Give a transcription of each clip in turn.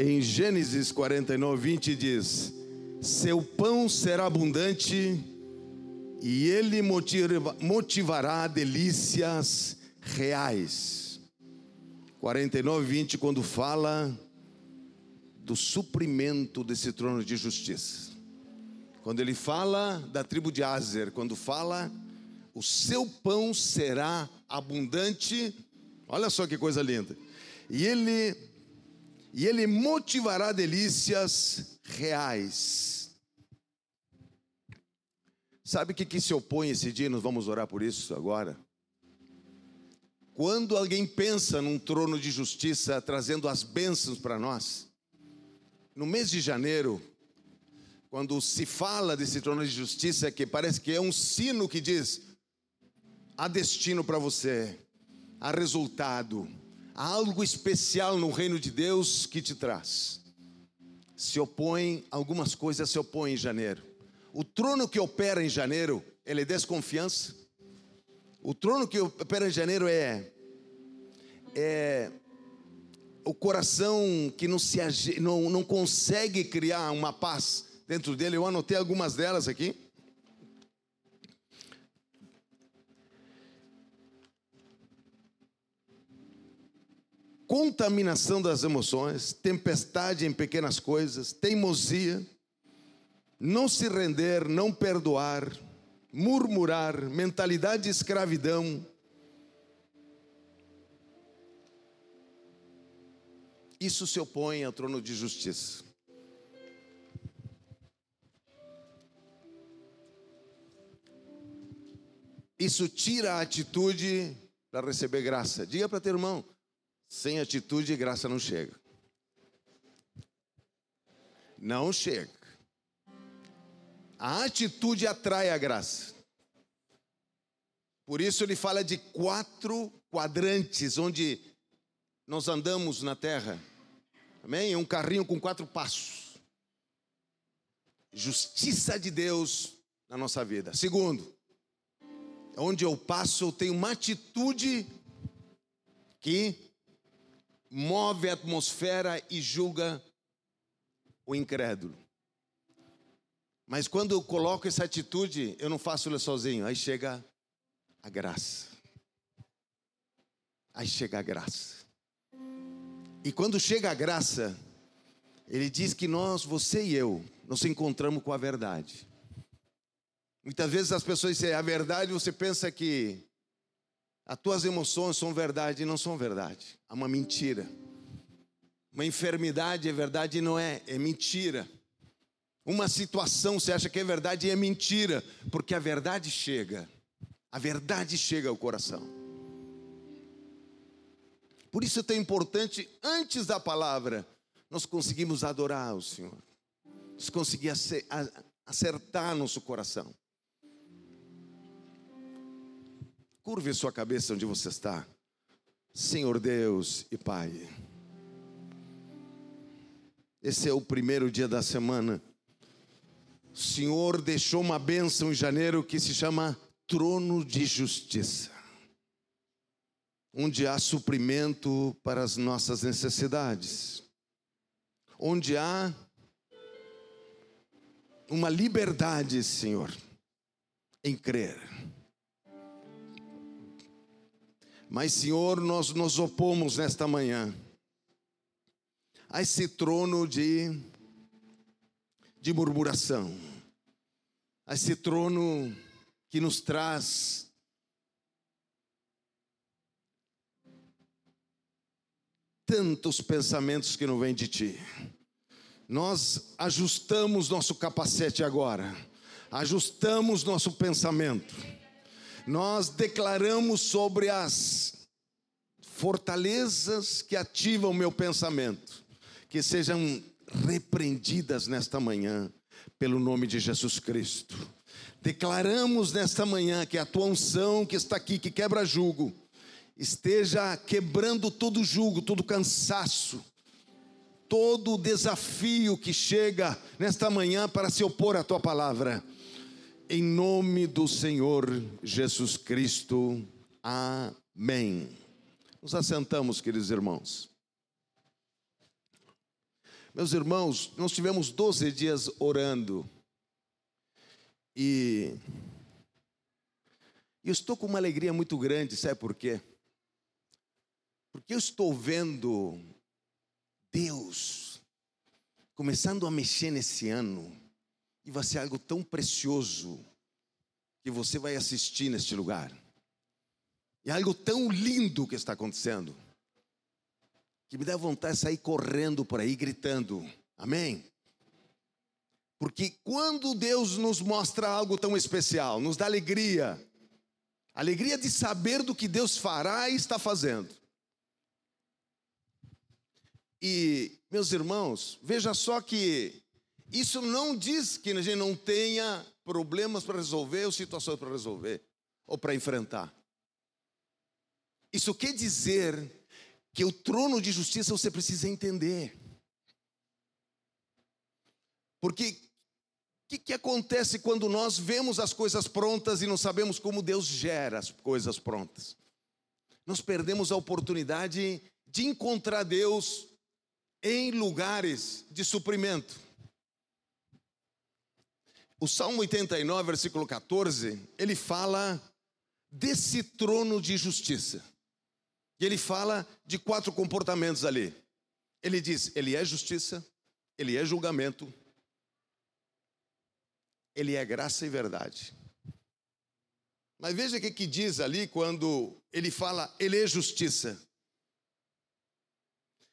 Em Gênesis 49, 20 diz: Seu pão será abundante e ele motiva, motivará delícias reais. 49, 20, quando fala do suprimento desse trono de justiça. Quando ele fala da tribo de Azer, quando fala o seu pão será abundante, olha só que coisa linda. E ele e ele motivará delícias reais. Sabe o que, que se opõe esse dia? Nós vamos orar por isso agora. Quando alguém pensa num trono de justiça trazendo as bênçãos para nós, no mês de janeiro, quando se fala desse trono de justiça, que parece que é um sino que diz: há destino para você, há resultado, há algo especial no reino de Deus que te traz. Se opõe, algumas coisas se opõem em janeiro. O trono que opera em janeiro, ele é desconfiança. O trono que opera em janeiro é, é o coração que não, se, não, não consegue criar uma paz dentro dele. Eu anotei algumas delas aqui. Contaminação das emoções, tempestade em pequenas coisas, teimosia, não se render, não perdoar, murmurar, mentalidade de escravidão, Isso se opõe ao trono de justiça. Isso tira a atitude para receber graça. Diga para teu irmão: sem atitude, graça não chega. Não chega. A atitude atrai a graça. Por isso ele fala de quatro quadrantes onde nós andamos na terra. Amém? Um carrinho com quatro passos. Justiça de Deus na nossa vida. Segundo, onde eu passo, eu tenho uma atitude que move a atmosfera e julga o incrédulo. Mas quando eu coloco essa atitude, eu não faço ela sozinho. Aí chega a graça. Aí chega a graça. E quando chega a graça, ele diz que nós, você e eu, nos encontramos com a verdade. Muitas vezes as pessoas dizem a verdade, você pensa que as tuas emoções são verdade e não são verdade. Há uma mentira. Uma enfermidade é verdade e não é, é mentira. Uma situação você acha que é verdade e é mentira, porque a verdade chega. A verdade chega ao coração. Por isso é tão importante, antes da palavra, nós conseguimos adorar o Senhor. Nós conseguimos acertar nosso coração. Curve sua cabeça onde você está. Senhor Deus e Pai. Esse é o primeiro dia da semana. O Senhor deixou uma bênção em janeiro que se chama trono de justiça onde há suprimento para as nossas necessidades, onde há uma liberdade, Senhor, em crer. Mas, Senhor, nós nos opomos nesta manhã a esse trono de, de murmuração, a esse trono que nos traz tantos pensamentos que não vêm de ti. Nós ajustamos nosso capacete agora, ajustamos nosso pensamento, nós declaramos sobre as fortalezas que ativam meu pensamento, que sejam repreendidas nesta manhã, pelo nome de Jesus Cristo. Declaramos nesta manhã que a tua unção que está aqui, que quebra julgo, esteja quebrando todo julgo, todo cansaço, todo desafio que chega nesta manhã para se opor à tua palavra. Em nome do Senhor Jesus Cristo. Amém. Nos assentamos, queridos irmãos. Meus irmãos, nós tivemos 12 dias orando. E eu estou com uma alegria muito grande, sabe por quê? Porque eu estou vendo Deus começando a mexer nesse ano. E vai ser algo tão precioso que você vai assistir neste lugar. E é algo tão lindo que está acontecendo que me dá vontade de sair correndo por aí gritando. Amém? Porque quando Deus nos mostra algo tão especial, nos dá alegria, alegria de saber do que Deus fará e está fazendo. E, meus irmãos, veja só que isso não diz que a gente não tenha problemas para resolver ou situações para resolver ou para enfrentar. Isso quer dizer que o trono de justiça você precisa entender. Porque o que, que acontece quando nós vemos as coisas prontas e não sabemos como Deus gera as coisas prontas? Nós perdemos a oportunidade de encontrar Deus em lugares de suprimento. O Salmo 89, versículo 14, ele fala desse trono de justiça. E ele fala de quatro comportamentos ali. Ele diz: ele é justiça, ele é julgamento, ele é graça e verdade. Mas veja o que, que diz ali quando ele fala, ele é justiça.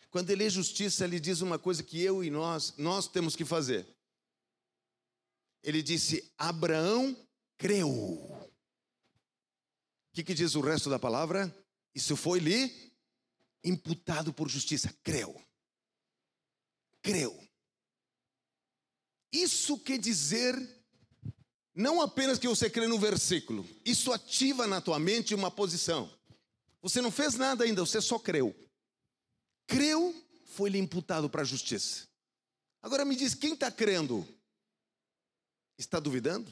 Quando ele é justiça, ele diz uma coisa que eu e nós, nós temos que fazer. Ele disse: Abraão creu. O que, que diz o resto da palavra? Isso foi-lhe imputado por justiça. Creu. Creu. Isso quer dizer não apenas que você crê no versículo, isso ativa na tua mente uma posição. Você não fez nada ainda, você só creu. Creu, foi-lhe imputado para a justiça. Agora me diz, quem está crendo? Está duvidando?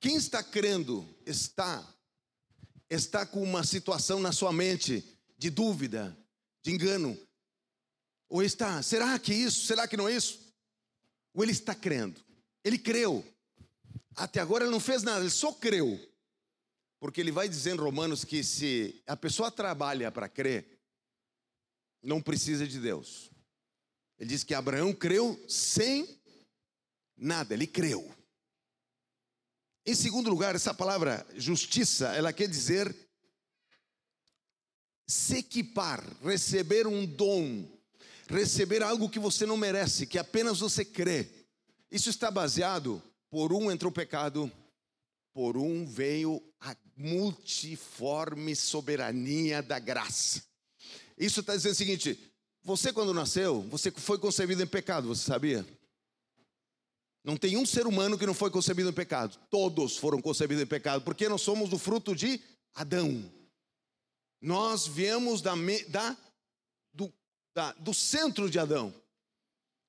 Quem está crendo está está com uma situação na sua mente de dúvida, de engano? Ou está, será que isso? Será que não é isso? Ou ele está crendo? Ele creu. Até agora ele não fez nada, ele só creu. Porque ele vai dizer em Romanos que se a pessoa trabalha para crer, não precisa de Deus. Ele diz que Abraão creu sem nada, ele creu. Em segundo lugar, essa palavra justiça, ela quer dizer se equipar, receber um dom, receber algo que você não merece, que apenas você crê. Isso está baseado por um entrou o pecado, por um veio a multiforme soberania da graça. Isso está dizendo o seguinte: você quando nasceu, você foi concebido em pecado, você sabia? Não tem um ser humano que não foi concebido em pecado. Todos foram concebidos em pecado, porque nós somos o fruto de Adão. Nós viemos da, da, do, da, do centro de Adão.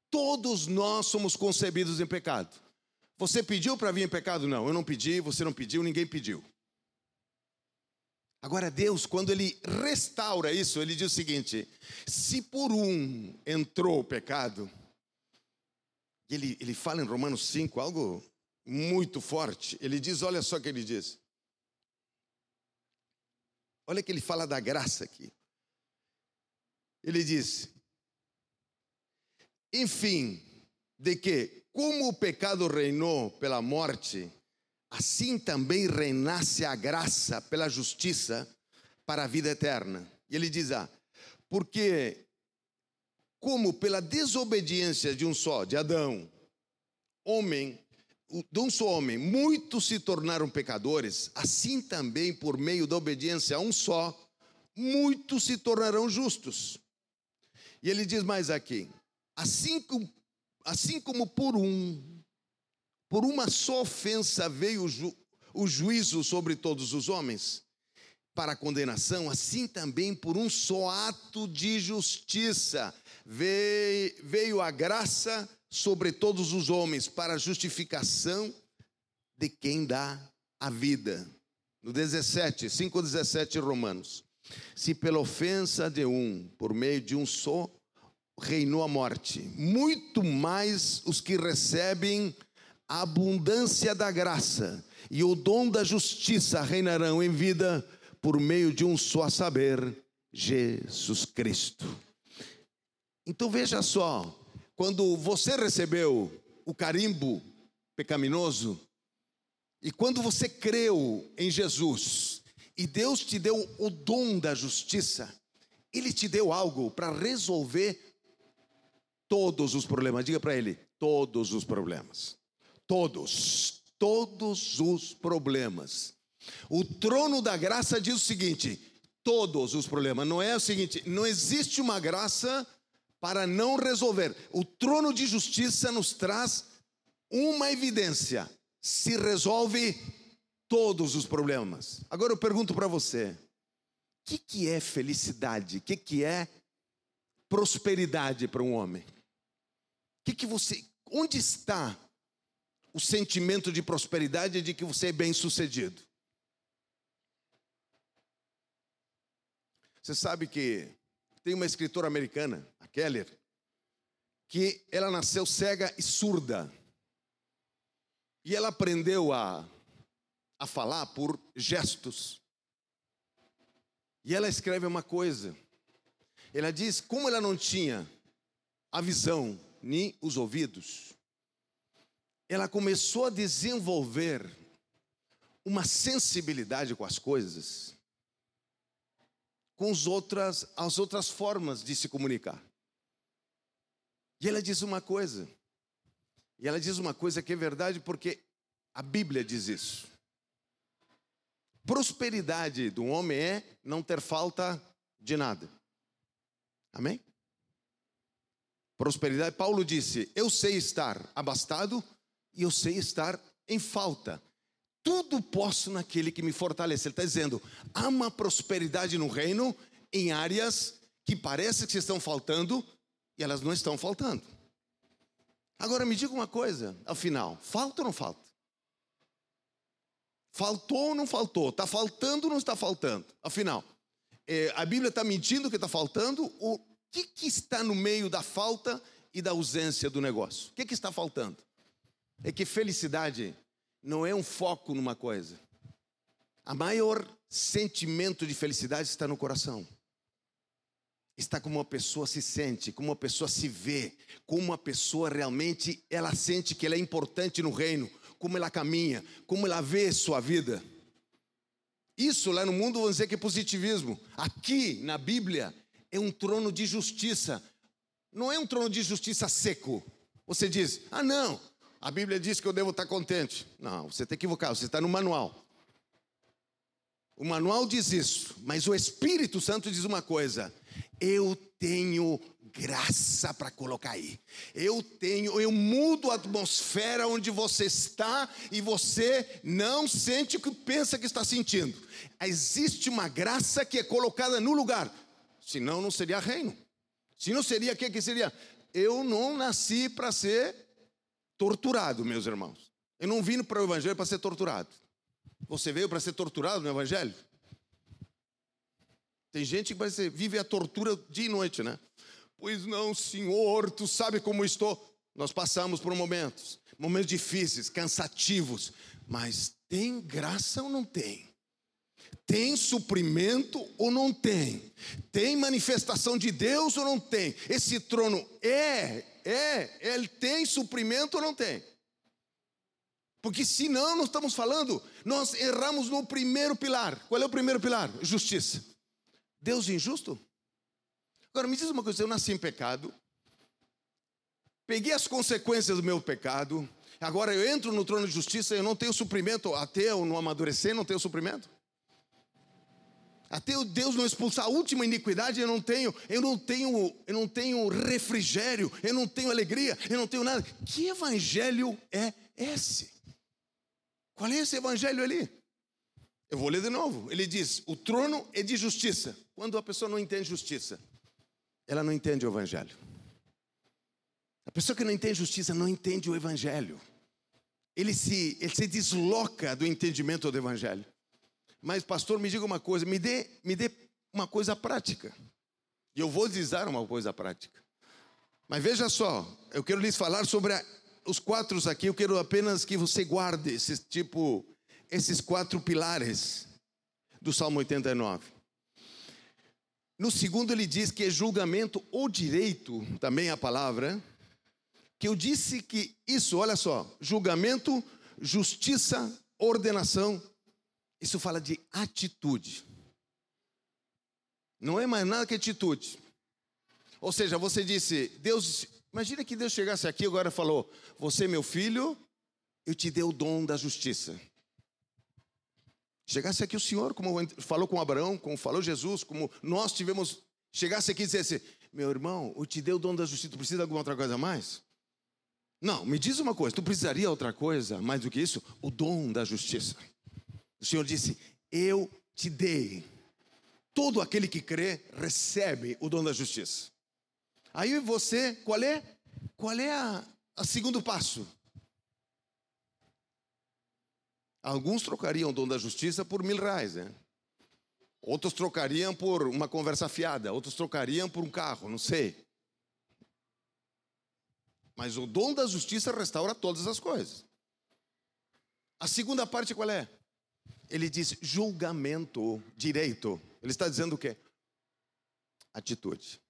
Todos nós somos concebidos em pecado. Você pediu para vir em pecado? Não, eu não pedi, você não pediu, ninguém pediu. Agora, Deus, quando Ele restaura isso, Ele diz o seguinte: se por um entrou o pecado, ele, ele fala em Romanos 5 algo muito forte. Ele diz: olha só o que ele diz. Olha que ele fala da graça aqui. Ele diz: enfim, de que, como o pecado reinou pela morte, assim também reinasse a graça pela justiça para a vida eterna. E ele diz: ah, porque como pela desobediência de um só, de Adão, homem, de um só homem, muitos se tornaram pecadores, assim também por meio da obediência a um só, muitos se tornarão justos. E ele diz mais aqui: assim como, assim como por um, por uma só ofensa veio o, ju, o juízo sobre todos os homens, para a condenação, assim também por um só ato de justiça veio, a graça sobre todos os homens para a justificação de quem dá a vida. No 17, 5,17 Romanos. Se pela ofensa de um, por meio de um só, reinou a morte, muito mais os que recebem a abundância da graça e o dom da justiça reinarão em vida por meio de um só saber, Jesus Cristo. Então veja só, quando você recebeu o carimbo pecaminoso, e quando você creu em Jesus, e Deus te deu o dom da justiça, Ele te deu algo para resolver todos os problemas. Diga para Ele: todos os problemas. Todos, todos os problemas. O trono da graça diz o seguinte: todos os problemas. Não é o seguinte, não existe uma graça para não resolver. O trono de justiça nos traz uma evidência: se resolve todos os problemas. Agora eu pergunto para você: o que, que é felicidade? O que, que é prosperidade para um homem? Que, que você. Onde está o sentimento de prosperidade de que você é bem sucedido? Você sabe que tem uma escritora americana, a Keller, que ela nasceu cega e surda. E ela aprendeu a, a falar por gestos. E ela escreve uma coisa. Ela diz: como ela não tinha a visão nem os ouvidos, ela começou a desenvolver uma sensibilidade com as coisas com as outras, as outras formas de se comunicar. E ela diz uma coisa, e ela diz uma coisa que é verdade porque a Bíblia diz isso. Prosperidade do homem é não ter falta de nada. Amém? Prosperidade, Paulo disse: Eu sei estar abastado e eu sei estar em falta tudo posso naquele que me fortalece. Ele está dizendo: há uma prosperidade no reino em áreas que parece que estão faltando e elas não estão faltando. Agora me diga uma coisa, afinal, falta ou não falta? Faltou ou não faltou? Está faltando ou não está faltando? Afinal, é, a Bíblia está mentindo que está faltando? O que, que está no meio da falta e da ausência do negócio? O que, que está faltando? É que felicidade não é um foco numa coisa. A maior sentimento de felicidade está no coração. Está como uma pessoa se sente, como uma pessoa se vê, como uma pessoa realmente ela sente que ela é importante no reino, como ela caminha, como ela vê sua vida. Isso lá no mundo vamos dizer que é positivismo. Aqui na Bíblia é um trono de justiça. Não é um trono de justiça seco. Você diz: "Ah, não, a Bíblia diz que eu devo estar contente. Não, você está equivocado, você está no manual. O manual diz isso, mas o Espírito Santo diz uma coisa: eu tenho graça para colocar aí. Eu tenho, eu mudo a atmosfera onde você está e você não sente o que pensa que está sentindo. Existe uma graça que é colocada no lugar. Senão não seria reino. Se não seria o que seria? Eu não nasci para ser torturado, meus irmãos. Eu não vim para o Evangelho para ser torturado. Você veio para ser torturado no Evangelho? Tem gente que ser, vive a tortura dia e noite, né? Pois não, Senhor, tu sabe como estou. Nós passamos por momentos, momentos difíceis, cansativos, mas tem graça ou não tem? Tem suprimento ou não tem? Tem manifestação de Deus ou não tem? Esse trono é é, ele tem suprimento ou não tem? Porque senão, nós estamos falando, nós erramos no primeiro pilar. Qual é o primeiro pilar? Justiça. Deus injusto? Agora me diz uma coisa: eu nasci em pecado, peguei as consequências do meu pecado, agora eu entro no trono de justiça, eu não tenho suprimento, até eu não amadurecer, não tenho suprimento? Até Deus não expulsar a última iniquidade, eu não tenho, eu não tenho, eu não tenho refrigério, eu não tenho alegria, eu não tenho nada. Que evangelho é esse? Qual é esse evangelho ali? Eu vou ler de novo. Ele diz: o trono é de justiça. Quando a pessoa não entende justiça, ela não entende o evangelho. A pessoa que não entende justiça não entende o evangelho. Ele se, ele se desloca do entendimento do evangelho. Mas, pastor, me diga uma coisa, me dê, me dê uma coisa prática. E eu vou dizer uma coisa prática. Mas veja só, eu quero lhes falar sobre a, os quatro aqui, eu quero apenas que você guarde esse tipo, esses quatro pilares do Salmo 89. No segundo, ele diz que é julgamento ou direito, também a palavra, que eu disse que isso, olha só, julgamento, justiça, ordenação, isso fala de atitude. Não é mais nada que atitude. Ou seja, você disse, Deus, imagina que Deus chegasse aqui agora e falou: Você, meu filho, eu te dei o dom da justiça. Chegasse aqui o Senhor, como falou com Abraão, como falou Jesus, como nós tivemos. Chegasse aqui e dissesse: Meu irmão, eu te dei o dom da justiça, tu precisa de alguma outra coisa mais? Não, me diz uma coisa, tu precisaria outra coisa mais do que isso? O dom da justiça. O Senhor disse: Eu te dei. Todo aquele que crê recebe o dom da justiça. Aí você, qual é? Qual é a, a segundo passo? Alguns trocariam o dom da justiça por mil reais, né? Outros trocariam por uma conversa fiada, outros trocariam por um carro, não sei. Mas o dom da justiça restaura todas as coisas. A segunda parte qual é? Ele diz julgamento, direito. Ele está dizendo o quê? Atitude.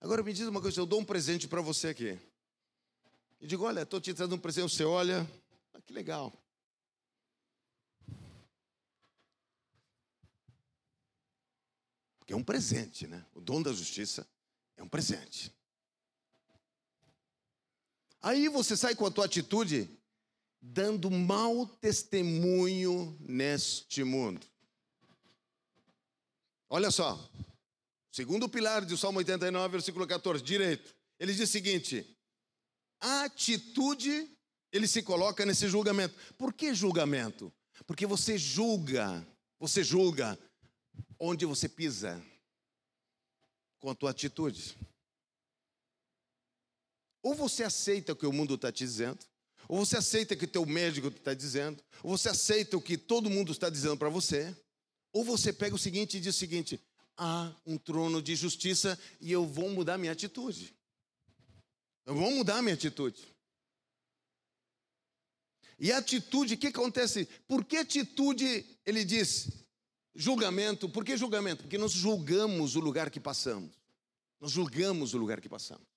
Agora me diz uma coisa, eu dou um presente para você aqui. E digo, olha, estou te trazendo um presente, você olha, ah, que legal. Porque é um presente, né? O dom da justiça é um presente. Aí você sai com a tua atitude dando mau testemunho neste mundo. Olha só, segundo pilar do Salmo 89, versículo 14, direito. Ele diz o seguinte: a atitude, ele se coloca nesse julgamento. Por que julgamento? Porque você julga, você julga onde você pisa com a tua atitude. Ou você aceita o que o mundo está te dizendo, ou você aceita o que teu médico está dizendo, ou você aceita o que todo mundo está dizendo para você, ou você pega o seguinte e diz o seguinte: há um trono de justiça e eu vou mudar minha atitude. Eu vou mudar minha atitude. E a atitude, o que acontece? Por que atitude, ele diz, julgamento? Por que julgamento? Porque nós julgamos o lugar que passamos. Nós julgamos o lugar que passamos.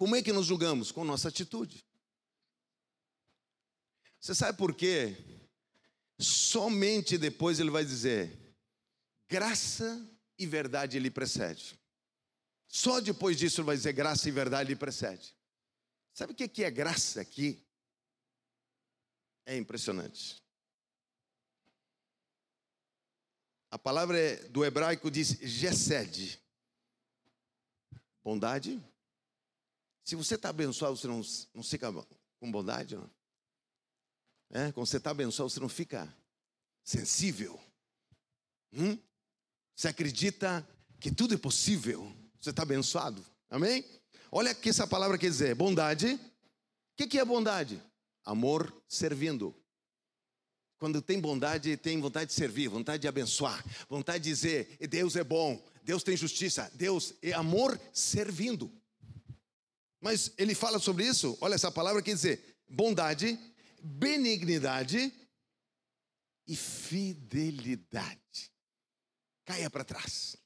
Como é que nos julgamos? Com nossa atitude. Você sabe por quê? Somente depois ele vai dizer: graça e verdade lhe precede. Só depois disso ele vai dizer: graça e verdade lhe precede. Sabe o que é graça aqui? É impressionante. A palavra é do hebraico diz gesed. Bondade, se você está abençoado, você não, não fica com bondade, não? É, quando você está abençoado, você não fica sensível. Hum? Você acredita que tudo é possível. Você está abençoado. Amém? Olha o que essa palavra quer dizer: bondade. O que, que é bondade? Amor servindo. Quando tem bondade, tem vontade de servir, vontade de abençoar, vontade de dizer: Deus é bom, Deus tem justiça, Deus é amor servindo. Mas ele fala sobre isso, olha essa palavra quer dizer bondade, benignidade e fidelidade. Caia para trás.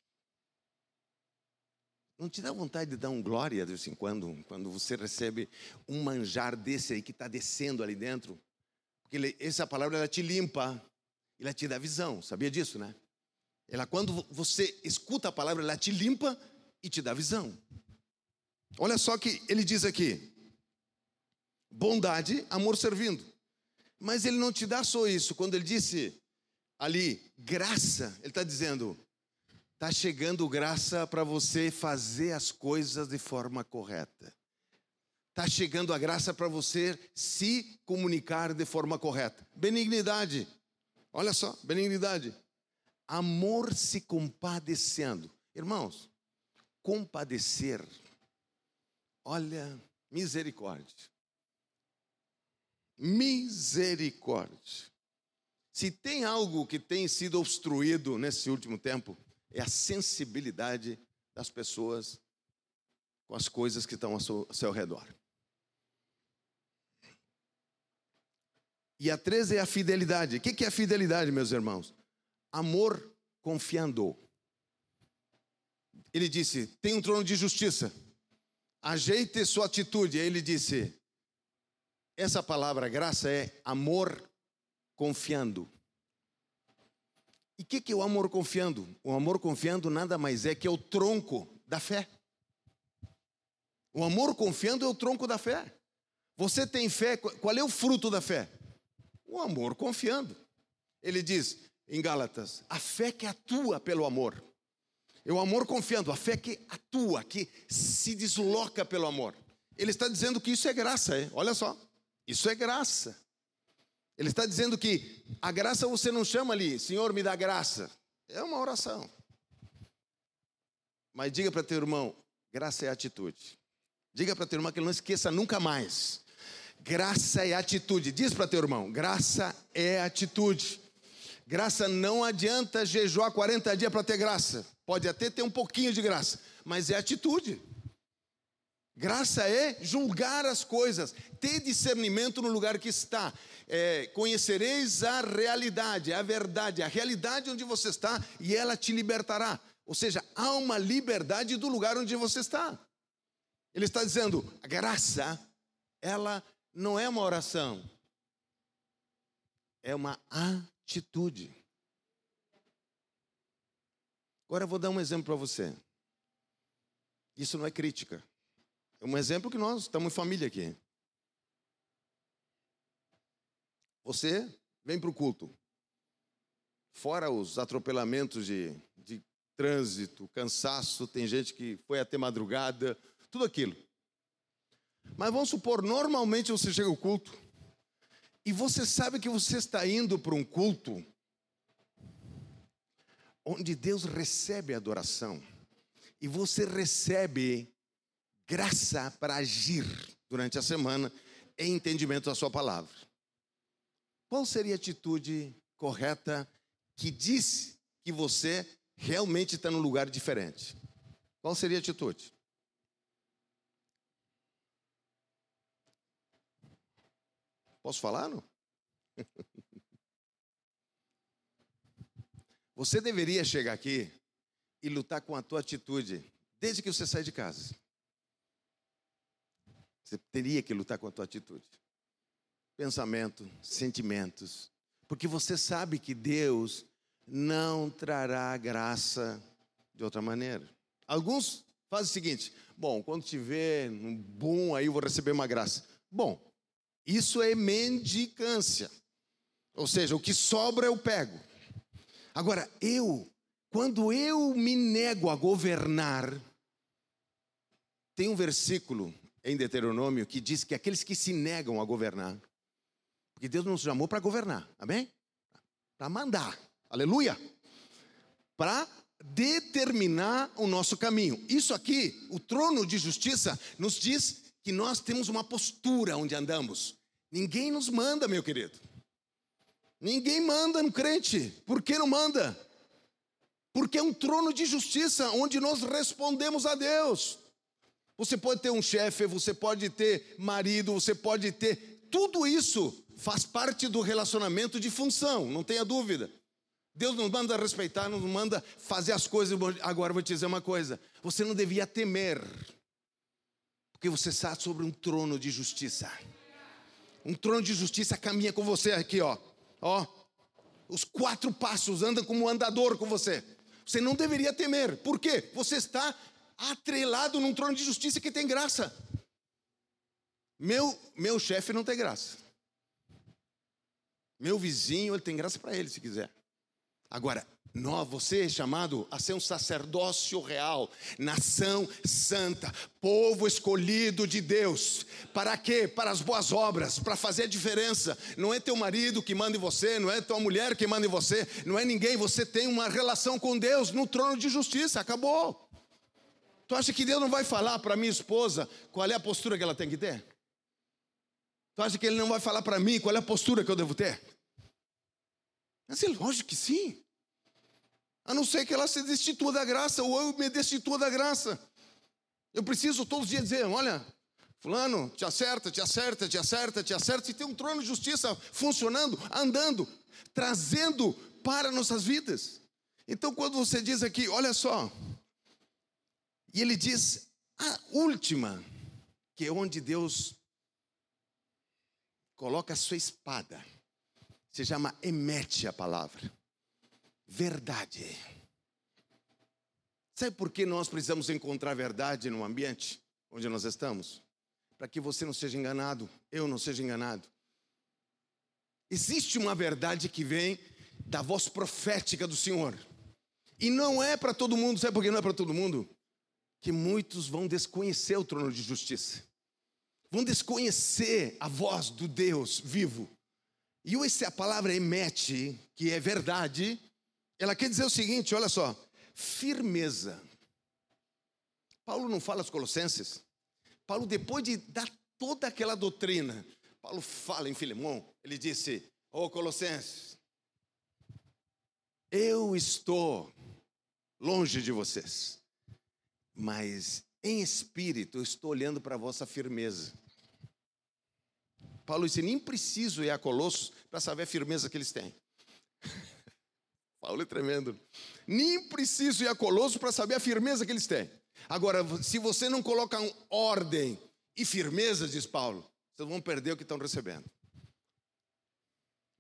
Não te dá vontade de dar um glória de vez em quando, quando você recebe um manjar desse aí que está descendo ali dentro? Porque ele, essa palavra ela te limpa, ela te dá visão, sabia disso, né? Ela, quando você escuta a palavra, ela te limpa e te dá visão. Olha só que ele diz aqui: bondade, amor servindo. Mas ele não te dá só isso. Quando ele disse ali, graça, ele está dizendo: está chegando graça para você fazer as coisas de forma correta. Está chegando a graça para você se comunicar de forma correta. Benignidade. Olha só, benignidade. Amor se compadecendo. Irmãos, compadecer Olha, misericórdia. Misericórdia. Se tem algo que tem sido obstruído nesse último tempo, é a sensibilidade das pessoas com as coisas que estão ao seu, redor. E a 13 é a fidelidade. O que é a fidelidade, meus irmãos? Amor confiando. Ele disse: tem um trono de justiça, ajeite sua atitude. Ele disse: essa palavra graça é amor confiando. E o que, que é o amor confiando? O amor confiando nada mais é que é o tronco da fé. O amor confiando é o tronco da fé. Você tem fé, qual é o fruto da fé? O amor confiando. Ele diz em Gálatas: a fé que atua pelo amor. É o amor confiando, a fé que atua, que se desloca pelo amor. Ele está dizendo que isso é graça, é? olha só. Isso é graça. Ele está dizendo que a graça você não chama ali, Senhor, me dá graça. É uma oração. Mas diga para teu irmão, graça é atitude. Diga para teu irmão que ele não esqueça nunca mais. Graça é atitude. Diz para teu irmão, graça é atitude. Graça não adianta jejuar 40 dias para ter graça. Pode até ter um pouquinho de graça, mas é atitude. Graça é julgar as coisas, ter discernimento no lugar que está. É, conhecereis a realidade, a verdade, a realidade onde você está e ela te libertará. Ou seja, há uma liberdade do lugar onde você está. Ele está dizendo, a graça, ela não é uma oração, é uma atitude. Agora eu vou dar um exemplo para você. Isso não é crítica. É um exemplo que nós estamos em família aqui. Você vem para o culto. Fora os atropelamentos de, de trânsito, cansaço, tem gente que foi até madrugada, tudo aquilo. Mas vamos supor, normalmente você chega ao culto e você sabe que você está indo para um culto onde Deus recebe adoração e você recebe graça para agir durante a semana em entendimento da sua palavra. Qual seria a atitude correta que diz que você realmente está num lugar diferente? Qual seria a atitude? Posso falar, não? Você deveria chegar aqui e lutar com a tua atitude desde que você sai de casa. Você teria que lutar com a tua atitude. Pensamento, sentimentos. Porque você sabe que Deus não trará graça de outra maneira. Alguns fazem o seguinte: bom, quando tiver um boom aí eu vou receber uma graça. Bom, isso é mendicância. Ou seja, o que sobra eu pego. Agora, eu, quando eu me nego a governar, tem um versículo em Deuteronômio que diz que aqueles que se negam a governar, porque Deus nos chamou para governar, amém? Para mandar, aleluia, para determinar o nosso caminho. Isso aqui, o trono de justiça, nos diz que nós temos uma postura onde andamos. Ninguém nos manda, meu querido. Ninguém manda no crente. Por que não manda? Porque é um trono de justiça onde nós respondemos a Deus. Você pode ter um chefe, você pode ter marido, você pode ter. Tudo isso faz parte do relacionamento de função, não tenha dúvida. Deus nos manda respeitar, nos manda fazer as coisas. Agora vou te dizer uma coisa: você não devia temer, porque você está sobre um trono de justiça. Um trono de justiça caminha com você aqui, ó. Ó. Os quatro passos andam como um andador com você. Você não deveria temer. Por quê? Você está atrelado num trono de justiça que tem graça. Meu, meu chefe não tem graça. Meu vizinho, ele tem graça para ele, se quiser. Agora, nós, você é chamado a ser um sacerdócio real, nação santa, povo escolhido de Deus. Para quê? Para as boas obras, para fazer a diferença. Não é teu marido que manda em você, não é tua mulher que manda em você, não é ninguém. Você tem uma relação com Deus no trono de justiça. Acabou. Tu acha que Deus não vai falar para minha esposa qual é a postura que ela tem que ter? Tu acha que Ele não vai falar para mim qual é a postura que eu devo ter? Mas é lógico que sim. A não ser que ela se destitua da graça, ou eu me destitua da graça. Eu preciso todos os dias dizer: olha, Fulano, te acerta, te acerta, te acerta, te acerta. E tem um trono de justiça funcionando, andando, trazendo para nossas vidas. Então, quando você diz aqui, olha só, e ele diz a última, que é onde Deus coloca a sua espada, se chama emete a palavra, verdade. Sabe por que nós precisamos encontrar verdade no ambiente onde nós estamos? para que você não seja enganado, eu não seja enganado. Existe uma verdade que vem da voz profética do Senhor. E não é para todo mundo, sabe por que não é para todo mundo? Que muitos vão desconhecer o trono de justiça. Vão desconhecer a voz do Deus vivo. E essa palavra emete, que é verdade, ela quer dizer o seguinte, olha só, firmeza. Paulo não fala aos Colossenses Paulo, depois de dar toda aquela doutrina, Paulo fala em Filemão, ele disse: Ô oh, Colossenses, eu estou longe de vocês, mas em espírito eu estou olhando para a vossa firmeza. Paulo disse: nem preciso ir a Colossos para saber a firmeza que eles têm. Paulo é tremendo. Nem preciso ir a Colossos para saber a firmeza que eles têm. Agora, se você não colocar ordem e firmeza, diz Paulo, vocês vão perder o que estão recebendo.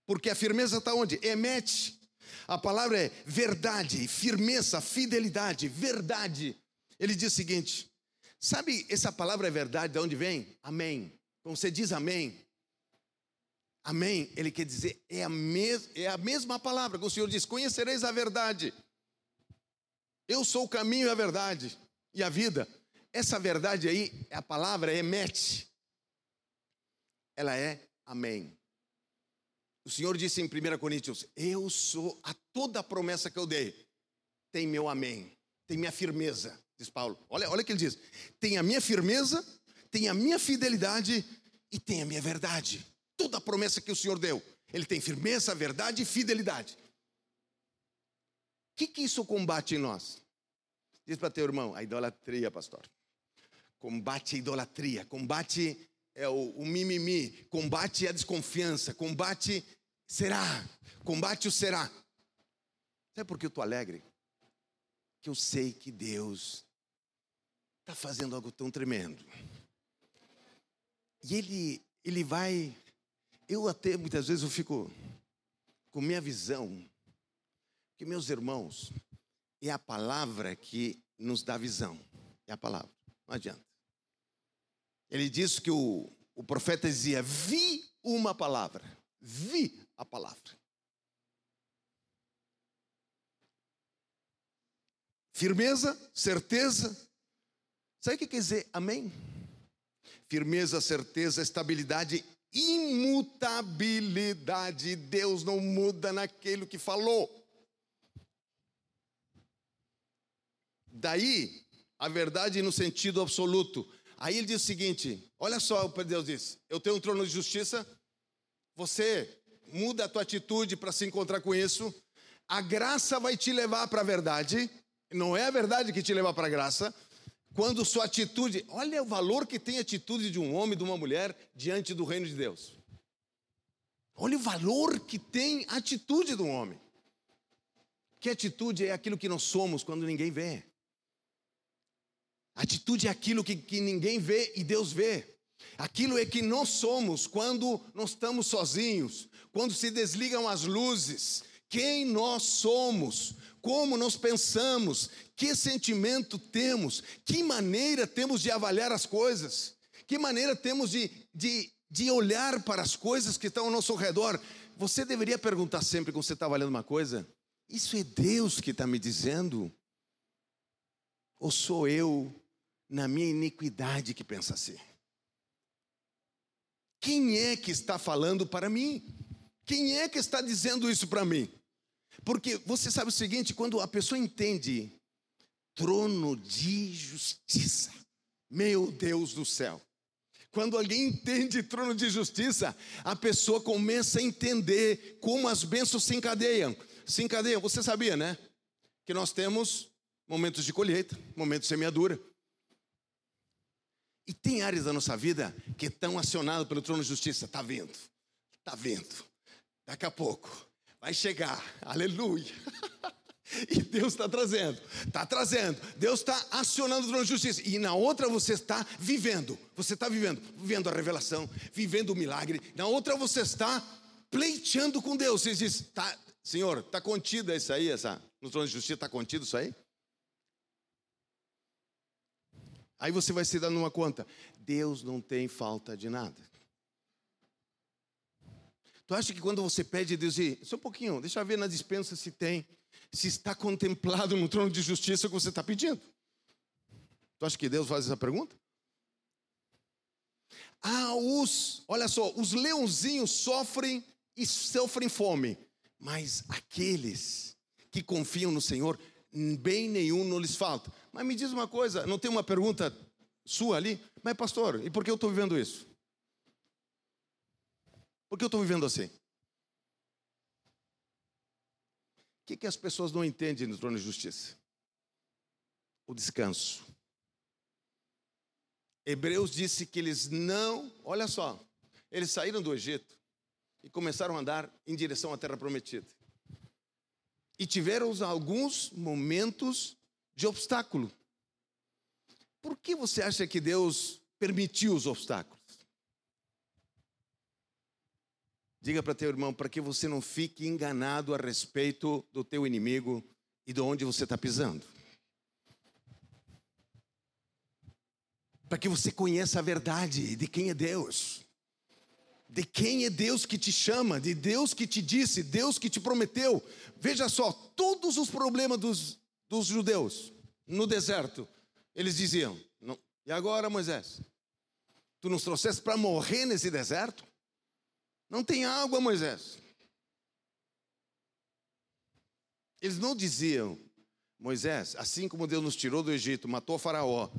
Porque a firmeza está onde? Emete. A palavra é verdade, firmeza, fidelidade, verdade. Ele diz o seguinte: sabe essa palavra é verdade, de onde vem? Amém. Então você diz amém. Amém, ele quer dizer, é a, mes é a mesma palavra que o Senhor diz: conhecereis a verdade. Eu sou o caminho e a verdade e a vida. Essa verdade aí, a palavra emete. Ela é amém. O Senhor disse em 1 Coríntios: Eu sou a toda a promessa que eu dei, tem meu amém, tem minha firmeza, diz Paulo. Olha, olha o que ele diz: tem a minha firmeza, tem a minha fidelidade e tem a minha verdade. Toda a promessa que o Senhor deu, ele tem firmeza, verdade e fidelidade. O que, que isso combate em nós? Diz para teu irmão, a idolatria, pastor. Combate a idolatria, combate é o, o mimimi, combate a desconfiança, combate será, combate o será. Sabe por que eu estou alegre? Que eu sei que Deus está fazendo algo tão tremendo. E Ele, Ele vai. Eu até muitas vezes eu fico com minha visão, que meus irmãos, é a palavra que nos dá visão. É a palavra. Não adianta. Ele diz que o, o profeta dizia: Vi uma palavra. Vi a palavra. Firmeza, certeza. Sabe o que quer dizer amém? Firmeza, certeza, estabilidade, imutabilidade. Deus não muda naquilo que falou. Daí, a verdade no sentido absoluto. Aí ele diz o seguinte: olha só o que Deus diz: eu tenho um trono de justiça, você muda a tua atitude para se encontrar com isso, a graça vai te levar para a verdade, não é a verdade que te leva para a graça, quando sua atitude, olha o valor que tem a atitude de um homem, de uma mulher diante do reino de Deus. Olha o valor que tem a atitude de um homem. Que atitude é aquilo que nós somos quando ninguém vê? Atitude é aquilo que, que ninguém vê e Deus vê. Aquilo é que nós somos quando nós estamos sozinhos, quando se desligam as luzes. Quem nós somos, como nós pensamos, que sentimento temos, que maneira temos de avaliar as coisas, que maneira temos de, de, de olhar para as coisas que estão ao nosso redor. Você deveria perguntar sempre quando você está avaliando uma coisa: Isso é Deus que está me dizendo? Ou sou eu na minha iniquidade que pensa assim. Quem é que está falando para mim? Quem é que está dizendo isso para mim? Porque você sabe o seguinte: quando a pessoa entende trono de justiça, meu Deus do céu. Quando alguém entende trono de justiça, a pessoa começa a entender como as bênçãos se encadeiam. Se encadeiam, você sabia, né? Que nós temos momentos de colheita, momentos de semeadura. Tem áreas da nossa vida que estão acionadas pelo trono de justiça. Está vendo? Está vendo? Daqui a pouco vai chegar. Aleluia. E Deus está trazendo, está trazendo. Deus está acionando o trono de justiça. E na outra você está vivendo. Você está vivendo, vivendo a revelação, vivendo o milagre. Na outra você está pleiteando com Deus. Você diz, tá, Senhor, está contido isso aí, essa, no trono de justiça está contido isso aí? Aí você vai se dando uma conta. Deus não tem falta de nada. Tu acha que quando você pede a Deus, só um pouquinho, deixa eu ver na dispensa se tem, se está contemplado no trono de justiça que você está pedindo? Tu acha que Deus faz essa pergunta? Ah, os, olha só, os leãozinhos sofrem e sofrem fome, mas aqueles que confiam no Senhor, bem nenhum não lhes falta. Mas me diz uma coisa, não tem uma pergunta sua ali? Mas pastor, e por que eu estou vivendo isso? Por que eu estou vivendo assim? O que, que as pessoas não entendem no trono de justiça? O descanso. Hebreus disse que eles não, olha só, eles saíram do Egito e começaram a andar em direção à terra prometida. E tiveram alguns momentos de obstáculo. Por que você acha que Deus permitiu os obstáculos? Diga para teu irmão, para que você não fique enganado a respeito do teu inimigo e de onde você está pisando. Para que você conheça a verdade de quem é Deus de quem é Deus que te chama, de Deus que te disse, Deus que te prometeu. Veja só, todos os problemas dos, dos judeus no deserto, eles diziam: E agora, Moisés? Tu nos trouxeste para morrer nesse deserto? Não tem água, Moisés. Eles não diziam, Moisés, assim como Deus nos tirou do Egito, matou Faraó,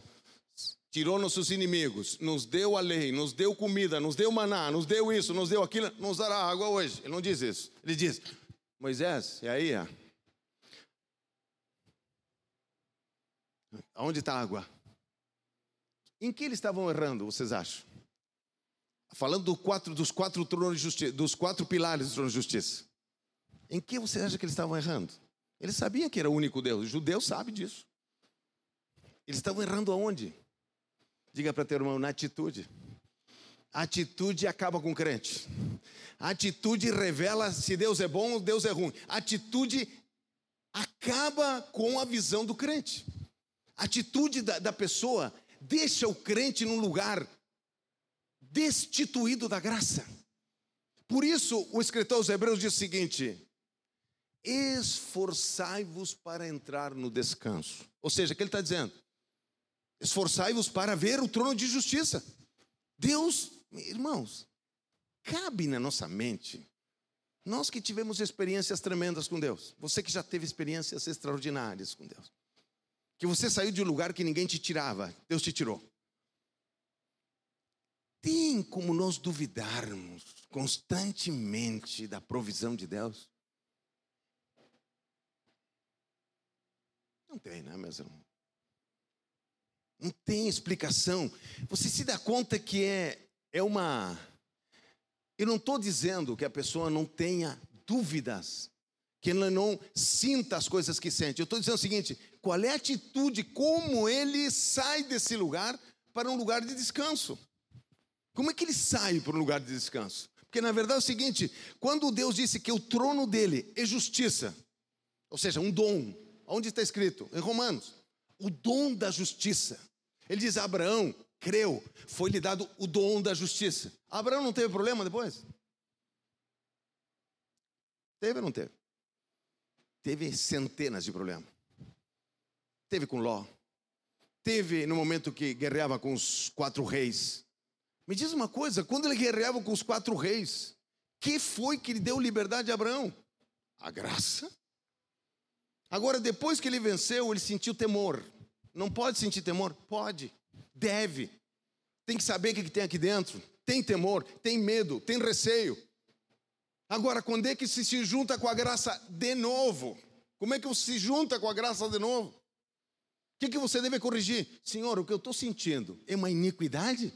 tirou nossos inimigos, nos deu a lei, nos deu comida, nos deu maná, nos deu isso, nos deu aquilo, nos dará água hoje. Ele não diz isso. Ele diz: Moisés, e aí? Ó, Onde está a água? Em que eles estavam errando, vocês acham? Falando do quatro, dos quatro tronos justiça, dos quatro pilares do trono de justiça. Em que você acha que eles estavam errando? Eles sabiam que era o único Deus. O judeu sabe disso. Eles estavam errando aonde? Diga para teu irmão, na atitude. Atitude acaba com o crente. Atitude revela se Deus é bom ou Deus é ruim. Atitude acaba com a visão do crente. Atitude da, da pessoa deixa o crente num lugar destituído da graça. Por isso, o escritor aos Hebreus diz o seguinte: esforçai-vos para entrar no descanso. Ou seja, o que ele está dizendo? Esforçai-vos para ver o trono de justiça. Deus, irmãos, cabe na nossa mente. Nós que tivemos experiências tremendas com Deus, você que já teve experiências extraordinárias com Deus, que você saiu de um lugar que ninguém te tirava, Deus te tirou. Tem como nós duvidarmos constantemente da provisão de Deus? Não tem, né, meus irmãos? Não tem explicação. Você se dá conta que é, é uma. Eu não estou dizendo que a pessoa não tenha dúvidas, que ela não sinta as coisas que sente. Eu estou dizendo o seguinte: qual é a atitude, como ele sai desse lugar para um lugar de descanso? Como é que ele sai para um lugar de descanso? Porque na verdade é o seguinte: quando Deus disse que o trono dele é justiça, ou seja, um dom, onde está escrito? Em Romanos o dom da justiça. Ele diz: Abraão creu, foi-lhe dado o dom da justiça. Abraão não teve problema depois? Teve ou não teve? Teve centenas de problemas. Teve com Ló. Teve no momento que guerreava com os quatro reis. Me diz uma coisa: quando ele guerreava com os quatro reis, que foi que lhe deu liberdade a Abraão? A graça. Agora, depois que ele venceu, ele sentiu temor. Não pode sentir temor? Pode, deve. Tem que saber o que tem aqui dentro. Tem temor, tem medo, tem receio. Agora, quando é que se, se junta com a graça de novo? Como é que se junta com a graça de novo? O que, que você deve corrigir? Senhor, o que eu estou sentindo é uma iniquidade?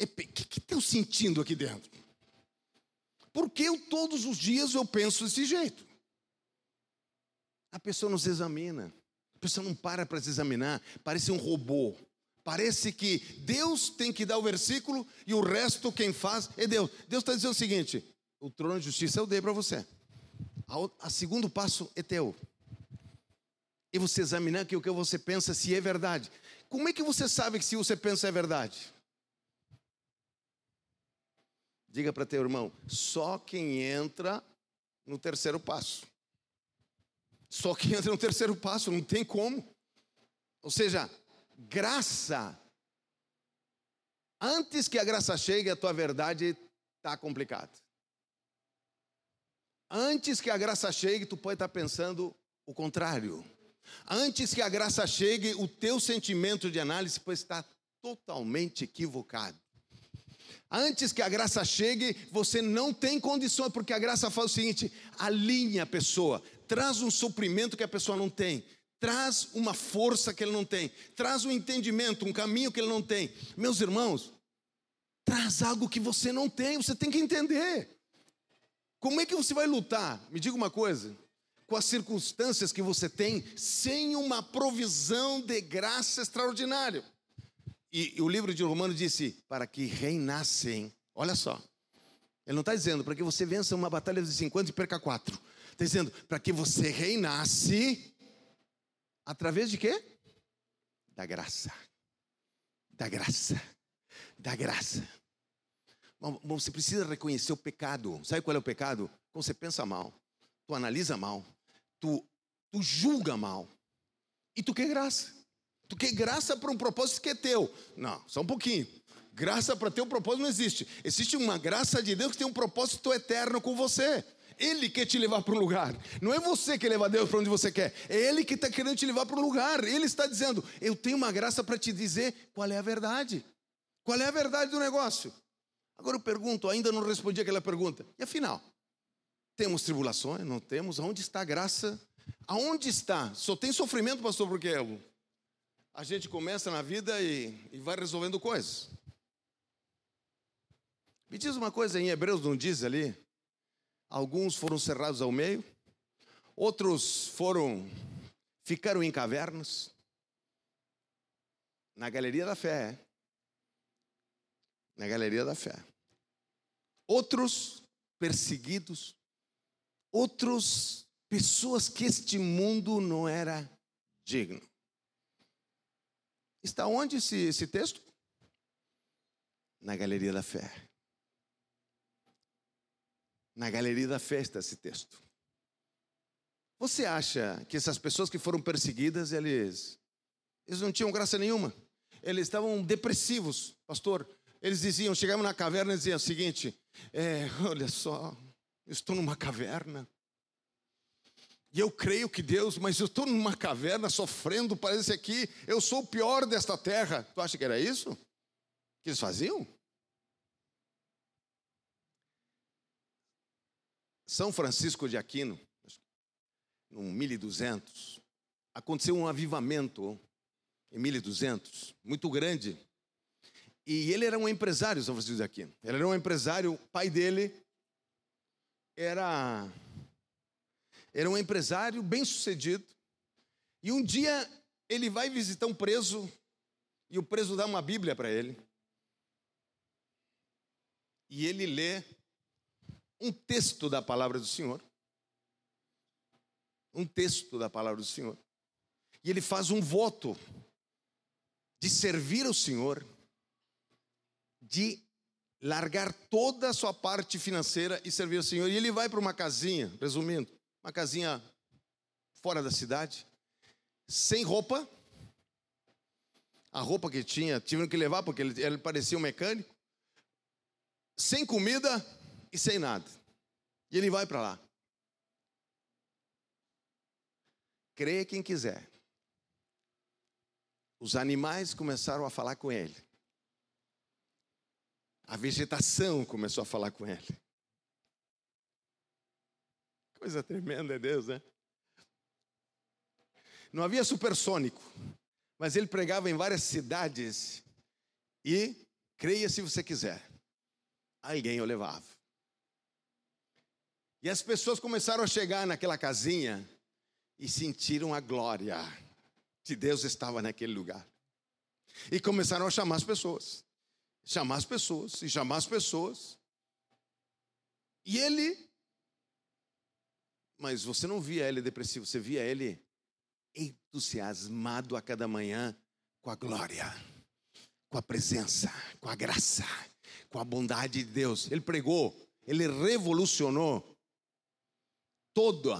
O que estou sentindo aqui dentro? Porque eu todos os dias eu penso desse jeito. A pessoa não se examina, a pessoa não para para se examinar, parece um robô. Parece que Deus tem que dar o versículo e o resto quem faz é Deus. Deus está dizendo o seguinte: o trono de justiça eu dei para você. A, a segundo passo é teu. E você examinar que o que você pensa se é verdade. Como é que você sabe que se você pensa é verdade? Diga para teu irmão, só quem entra no terceiro passo. Só quem entra no terceiro passo, não tem como. Ou seja, graça. Antes que a graça chegue, a tua verdade está complicada. Antes que a graça chegue, tu pode estar pensando o contrário. Antes que a graça chegue, o teu sentimento de análise pode estar totalmente equivocado. Antes que a graça chegue, você não tem condições, porque a graça faz o seguinte: alinha a pessoa, traz um suprimento que a pessoa não tem, traz uma força que ele não tem, traz um entendimento, um caminho que ele não tem. Meus irmãos, traz algo que você não tem, você tem que entender. Como é que você vai lutar? Me diga uma coisa. Com as circunstâncias que você tem, sem uma provisão de graça extraordinária. E, o livro de Romanos disse: para que reinassem. Olha só. Ele não está dizendo para que você vença uma batalha de 50 e perca quatro. Está dizendo para que você reinasse através de quê? Da graça. Da graça. Da graça. Bom, você precisa reconhecer o pecado. Sabe qual é o pecado? Quando você pensa mal, tu analisa mal, tu, tu julga mal e tu quer graça. Quer graça para um propósito que é teu. Não, só um pouquinho. Graça para teu propósito não existe. Existe uma graça de Deus que tem um propósito eterno com você. Ele quer te levar para um lugar. Não é você que leva Deus para onde você quer. É Ele que está querendo te levar para um lugar. Ele está dizendo: Eu tenho uma graça para te dizer qual é a verdade. Qual é a verdade do negócio? Agora eu pergunto, ainda não respondi aquela pergunta. E afinal, temos tribulações? Não temos? Aonde está a graça? Aonde está? Só tem sofrimento, pastor, porque a gente começa na vida e, e vai resolvendo coisas. Me diz uma coisa em Hebreus, não diz ali? Alguns foram cerrados ao meio, outros foram, ficaram em cavernas. Na galeria da fé, é? na galeria da fé. Outros perseguidos, outros pessoas que este mundo não era digno. Está onde esse, esse texto? Na galeria da fé. Na galeria da fé está esse texto. Você acha que essas pessoas que foram perseguidas, eles, eles não tinham graça nenhuma? Eles estavam depressivos, pastor. Eles diziam, chegavam na caverna e diziam o seguinte: é, olha só, estou numa caverna. E eu creio que Deus, mas eu estou numa caverna sofrendo, parece aqui, eu sou o pior desta terra. Tu acha que era isso que eles faziam? São Francisco de Aquino, no 1200, aconteceu um avivamento em 1200, muito grande. E ele era um empresário, São Francisco de Aquino. Ele era um empresário, o pai dele era, era um empresário bem sucedido. E um dia ele vai visitar um preso, e o preso dá uma Bíblia para ele. E ele lê um texto da palavra do Senhor. Um texto da palavra do Senhor. E ele faz um voto de servir ao Senhor de largar toda a sua parte financeira e servir ao Senhor. E ele vai para uma casinha, resumindo, uma casinha fora da cidade, sem roupa. A roupa que tinha, tiveram que levar porque ele, ele parecia um mecânico. Sem comida e sem nada. E ele vai para lá. Creia quem quiser. Os animais começaram a falar com ele. A vegetação começou a falar com ele. Coisa tremenda, é Deus, né? Não havia supersônico, mas ele pregava em várias cidades e, creia se você quiser, alguém o levava. E as pessoas começaram a chegar naquela casinha e sentiram a glória de Deus estava naquele lugar. E começaram a chamar as pessoas, chamar as pessoas e chamar as pessoas. E ele, mas você não via ele depressivo, você via ele entusiasmado a cada manhã com a glória, com a presença, com a graça, com a bondade de Deus. Ele pregou, ele revolucionou todo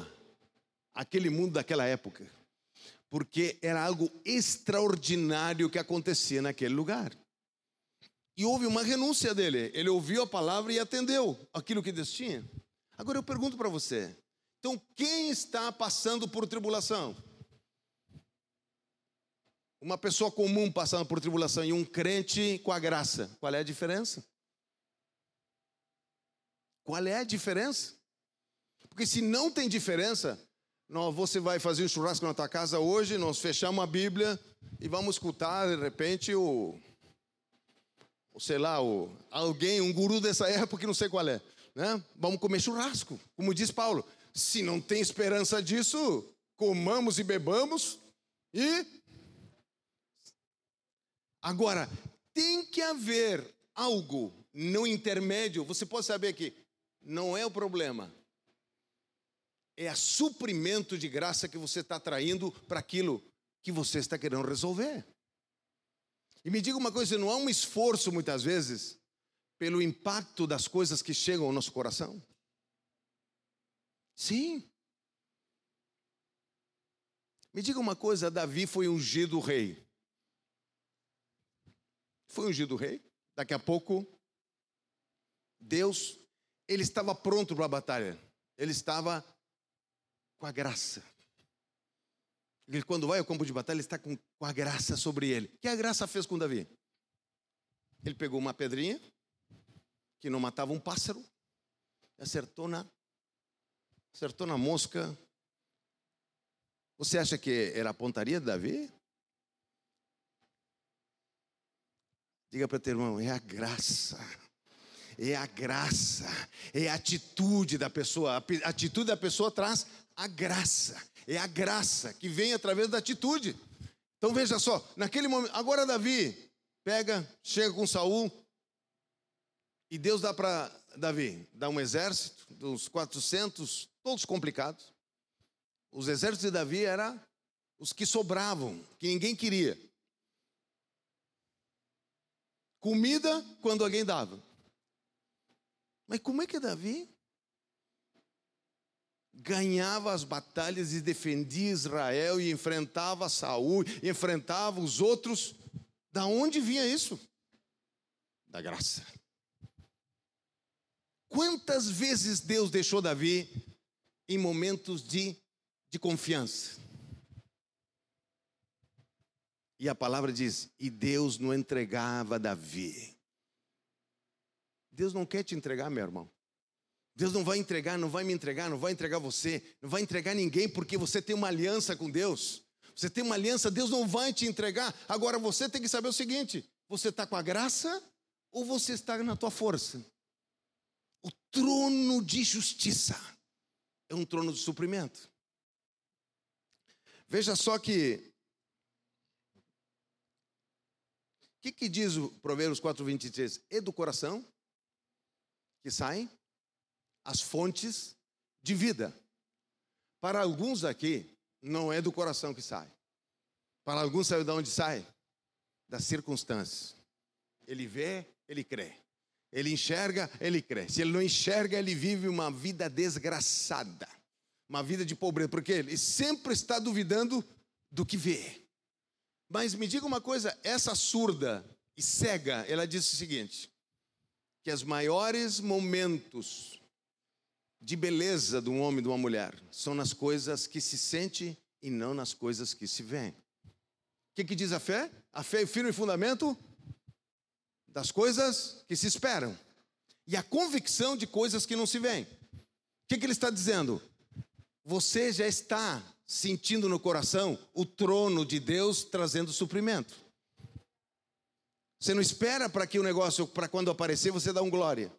aquele mundo daquela época, porque era algo extraordinário que acontecia naquele lugar. E houve uma renúncia dele. Ele ouviu a palavra e atendeu aquilo que Deus tinha. Agora eu pergunto para você: então quem está passando por tribulação? Uma pessoa comum passando por tribulação e um crente com a graça. Qual é a diferença? Qual é a diferença? Porque se não tem diferença, você vai fazer um churrasco na tua casa hoje, nós fechamos a Bíblia e vamos escutar de repente o, o sei lá, o, alguém, um guru dessa época que não sei qual é, né? Vamos comer churrasco, como diz Paulo. Se não tem esperança disso, comamos e bebamos e agora tem que haver algo no intermédio. Você pode saber que não é o problema é a suprimento de graça que você está traindo para aquilo que você está querendo resolver. E me diga uma coisa: não há um esforço muitas vezes pelo impacto das coisas que chegam ao nosso coração? Sim. Me diga uma coisa: Davi foi ungido rei. Foi ungido rei. Daqui a pouco, Deus, ele estava pronto para a batalha. Ele estava com a graça. Ele, quando vai ao campo de batalha, ele está com, com a graça sobre ele. O que a graça fez com Davi? Ele pegou uma pedrinha, que não matava um pássaro, acertou na, acertou na mosca. Você acha que era a pontaria de Davi? Diga para o teu irmão, é a graça é a graça, é a atitude da pessoa. A atitude da pessoa traz a graça. É a graça que vem através da atitude. Então veja só, naquele momento, agora Davi pega, chega com Saul e Deus dá para Davi, dá um exército dos 400, todos complicados. Os exércitos de Davi eram os que sobravam, que ninguém queria. Comida quando alguém dava. Mas como é que Davi ganhava as batalhas e defendia Israel e enfrentava Saul, enfrentava os outros? Da onde vinha isso? Da graça. Quantas vezes Deus deixou Davi em momentos de, de confiança? E a palavra diz: e Deus não entregava Davi Deus não quer te entregar, meu irmão. Deus não vai entregar, não vai me entregar, não vai entregar você, não vai entregar ninguém porque você tem uma aliança com Deus. Você tem uma aliança, Deus não vai te entregar. Agora você tem que saber o seguinte: você está com a graça ou você está na tua força? O trono de justiça é um trono de suprimento. Veja só que. O que, que diz o Provérbios 4, 23? É do coração que saem as fontes de vida. Para alguns aqui, não é do coração que sai. Para alguns, sabe de onde sai? Das circunstâncias. Ele vê, ele crê. Ele enxerga, ele crê. Se ele não enxerga, ele vive uma vida desgraçada. Uma vida de pobreza. Porque ele sempre está duvidando do que vê. Mas me diga uma coisa: essa surda e cega, ela disse o seguinte: que os maiores momentos de beleza de um homem e de uma mulher são nas coisas que se sente e não nas coisas que se vê. O que, que diz a fé? A fé é o firme fundamento das coisas que se esperam e a convicção de coisas que não se veem. O que, que ele está dizendo? Você já está sentindo no coração o trono de Deus trazendo suprimento. Você não espera para que o negócio, para quando aparecer, você dá um glória.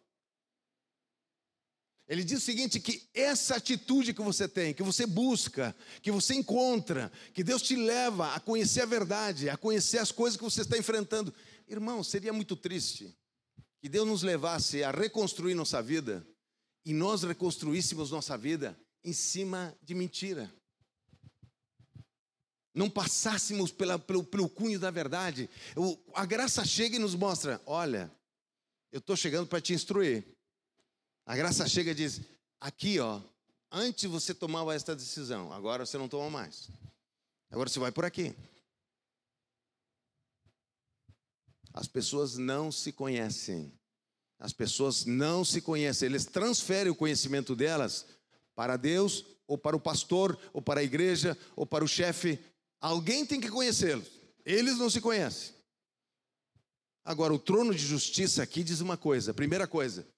Ele diz o seguinte: que essa atitude que você tem, que você busca, que você encontra, que Deus te leva a conhecer a verdade, a conhecer as coisas que você está enfrentando. Irmão, seria muito triste que Deus nos levasse a reconstruir nossa vida e nós reconstruíssemos nossa vida em cima de mentira. Não passássemos pela, pelo, pelo cunho da verdade. a graça chega e nos mostra: olha, eu estou chegando para te instruir. A graça chega e diz: aqui, ó, antes você tomava esta decisão, agora você não toma mais. Agora você vai por aqui. As pessoas não se conhecem. As pessoas não se conhecem. Eles transferem o conhecimento delas para Deus, ou para o pastor, ou para a igreja, ou para o chefe. Alguém tem que conhecê-los. Eles não se conhecem. Agora, o trono de justiça aqui diz uma coisa: primeira coisa,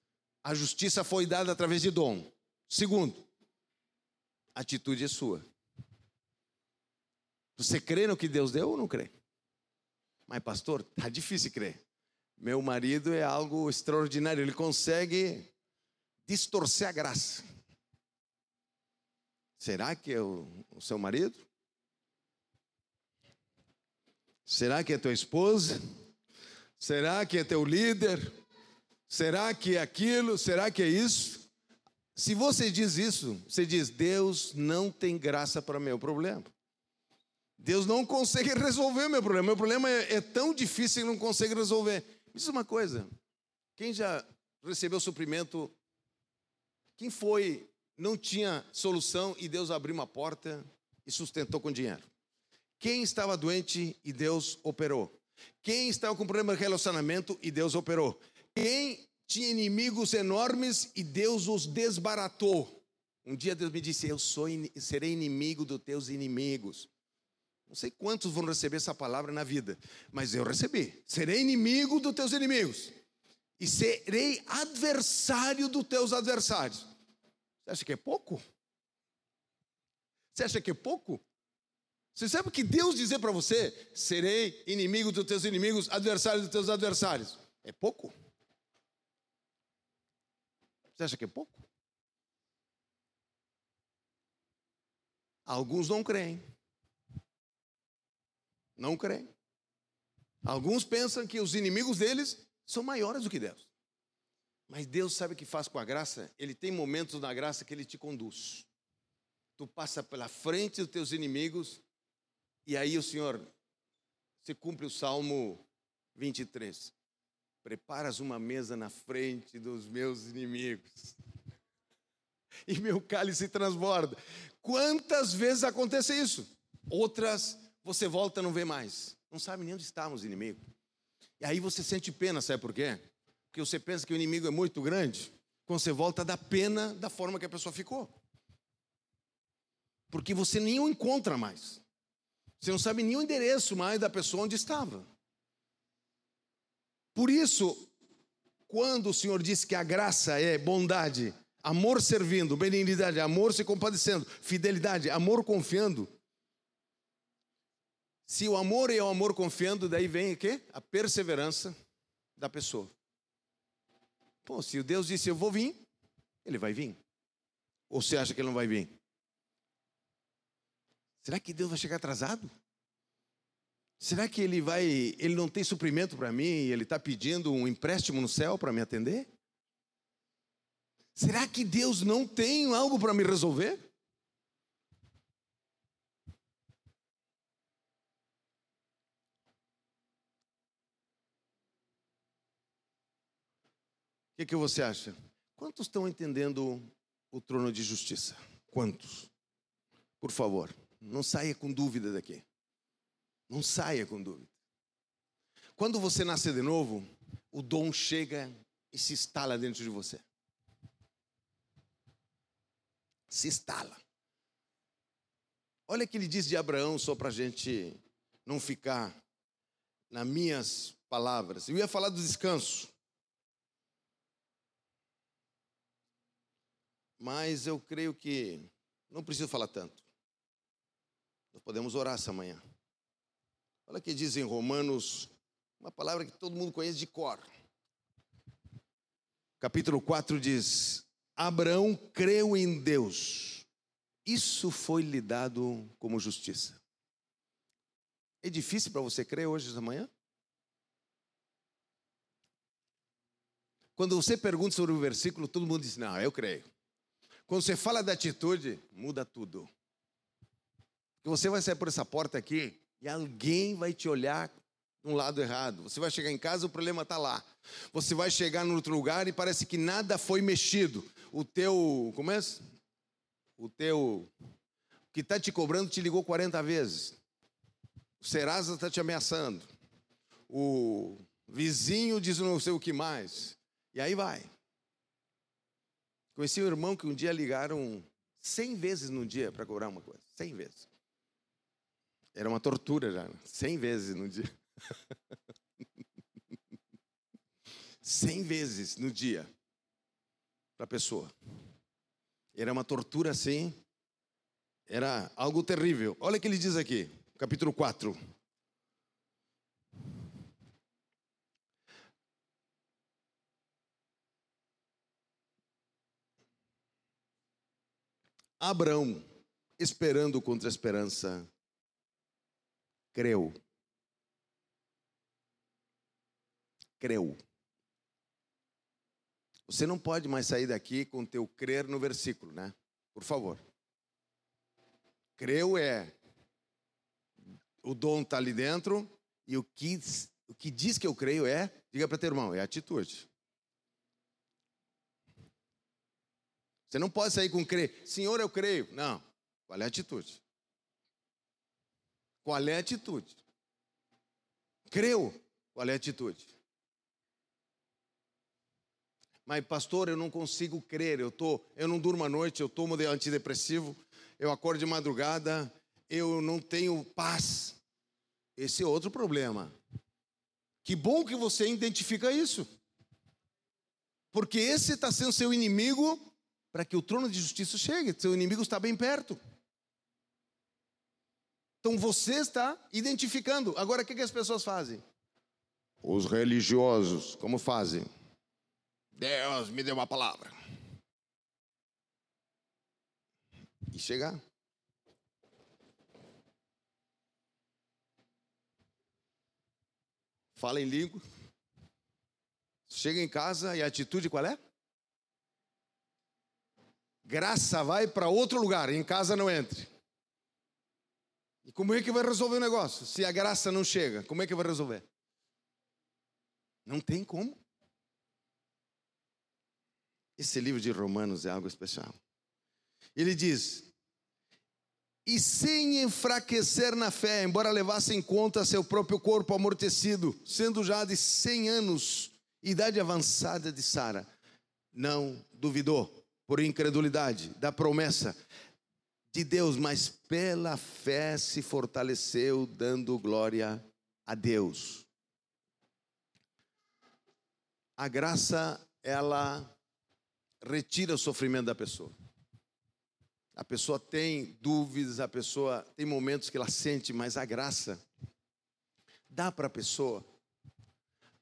a justiça foi dada através de dom. Segundo, a atitude é sua. Você crê no que Deus deu ou não crê? Mas, pastor, tá difícil crer. Meu marido é algo extraordinário, ele consegue distorcer a graça. Será que é o, o seu marido? Será que é tua esposa? Será que é teu líder? Será que é aquilo? Será que é isso? Se você diz isso, você diz: Deus não tem graça para meu problema. Deus não consegue resolver meu problema. Meu problema é, é tão difícil que não consegue resolver. Me diz uma coisa: quem já recebeu suprimento? Quem foi, não tinha solução e Deus abriu uma porta e sustentou com dinheiro? Quem estava doente e Deus operou? Quem estava com problema de relacionamento e Deus operou? Quem tinha inimigos enormes e Deus os desbaratou. Um dia Deus me disse: Eu sou, serei inimigo dos teus inimigos. Não sei quantos vão receber essa palavra na vida, mas eu recebi. Serei inimigo dos teus inimigos e serei adversário dos teus adversários. Você acha que é pouco? Você acha que é pouco? Você sabe o que Deus dizer para você? Serei inimigo dos teus inimigos, adversário dos teus adversários. É pouco? Você acha que é pouco? Alguns não creem. Não creem. Alguns pensam que os inimigos deles são maiores do que Deus. Mas Deus sabe o que faz com a graça? Ele tem momentos na graça que ele te conduz. Tu passa pela frente dos teus inimigos e aí o Senhor, você cumpre o Salmo 23. Preparas uma mesa na frente dos meus inimigos. E meu cálice transborda. Quantas vezes acontece isso? Outras, você volta e não vê mais. Não sabe nem onde estão os inimigos. E aí você sente pena, sabe por quê? Porque você pensa que o inimigo é muito grande. Quando você volta, dá pena da forma que a pessoa ficou. Porque você nem o encontra mais. Você não sabe nem o endereço mais da pessoa onde estava. Por isso, quando o Senhor disse que a graça é bondade, amor servindo, benignidade, amor se compadecendo, fidelidade, amor confiando. Se o amor é o amor confiando, daí vem o quê? A perseverança da pessoa. Pô, se Deus disse eu vou vir, ele vai vir. Ou você acha que ele não vai vir? Será que Deus vai chegar atrasado? Será que ele vai, ele não tem suprimento para mim e ele está pedindo um empréstimo no céu para me atender? Será que Deus não tem algo para me resolver? Que, que você acha? Quantos estão entendendo o trono de justiça? Quantos? Por favor, não saia com dúvida daqui. Não saia com dúvida. Quando você nasce de novo, o dom chega e se instala dentro de você. Se instala. Olha o que ele diz de Abraão, só para a gente não ficar nas minhas palavras. Eu ia falar do descanso. Mas eu creio que não preciso falar tanto. Nós podemos orar essa manhã. Olha o que diz em Romanos, uma palavra que todo mundo conhece de cor. Capítulo 4 diz: Abraão creu em Deus, isso foi lhe dado como justiça. É difícil para você crer hoje de manhã? Quando você pergunta sobre o versículo, todo mundo diz: Não, eu creio. Quando você fala da atitude, muda tudo. Porque você vai sair por essa porta aqui e alguém vai te olhar de um lado errado. Você vai chegar em casa, o problema está lá. Você vai chegar em outro lugar e parece que nada foi mexido. O teu, como é? O teu, que está te cobrando te ligou 40 vezes. O Serasa está te ameaçando. O vizinho diz não sei o que mais. E aí vai. Conheci um irmão que um dia ligaram 100 vezes no dia para cobrar uma coisa. 100 vezes. Era uma tortura já. 100 né? vezes no dia. 100 vezes no dia para a pessoa. Era uma tortura assim. Era algo terrível. Olha o que ele diz aqui, capítulo 4. Abraão, esperando contra a esperança, creu. Creu. Você não pode mais sair daqui com teu crer no versículo, né? Por favor. Creu é o dom está ali dentro e o que, o que diz que eu creio é, diga para teu irmão, é atitude. Você não pode sair com crer, Senhor, eu creio. Não. Qual é a atitude? Qual é a atitude? Creu. Qual é a atitude? Mas, pastor, eu não consigo crer. Eu, tô, eu não durmo à noite, eu tomo de antidepressivo, eu acordo de madrugada, eu não tenho paz. Esse é outro problema. Que bom que você identifica isso. Porque esse está sendo seu inimigo para que o trono de justiça chegue. Seu inimigo está bem perto. Então você está identificando. Agora, o que, que as pessoas fazem? Os religiosos, como fazem? Deus me deu uma palavra. E chegar. Fala em língua. Chega em casa e a atitude qual é? Graça vai para outro lugar, em casa não entre. E como é que vai resolver o negócio? Se a graça não chega, como é que vai resolver? Não tem como. Esse livro de Romanos é algo especial. Ele diz: E sem enfraquecer na fé, embora levasse em conta seu próprio corpo amortecido, sendo já de 100 anos, idade avançada de Sara, não duvidou por incredulidade da promessa de Deus, mas pela fé se fortaleceu, dando glória a Deus. A graça, ela retira o sofrimento da pessoa. A pessoa tem dúvidas, a pessoa tem momentos que ela sente, mas a graça dá para a pessoa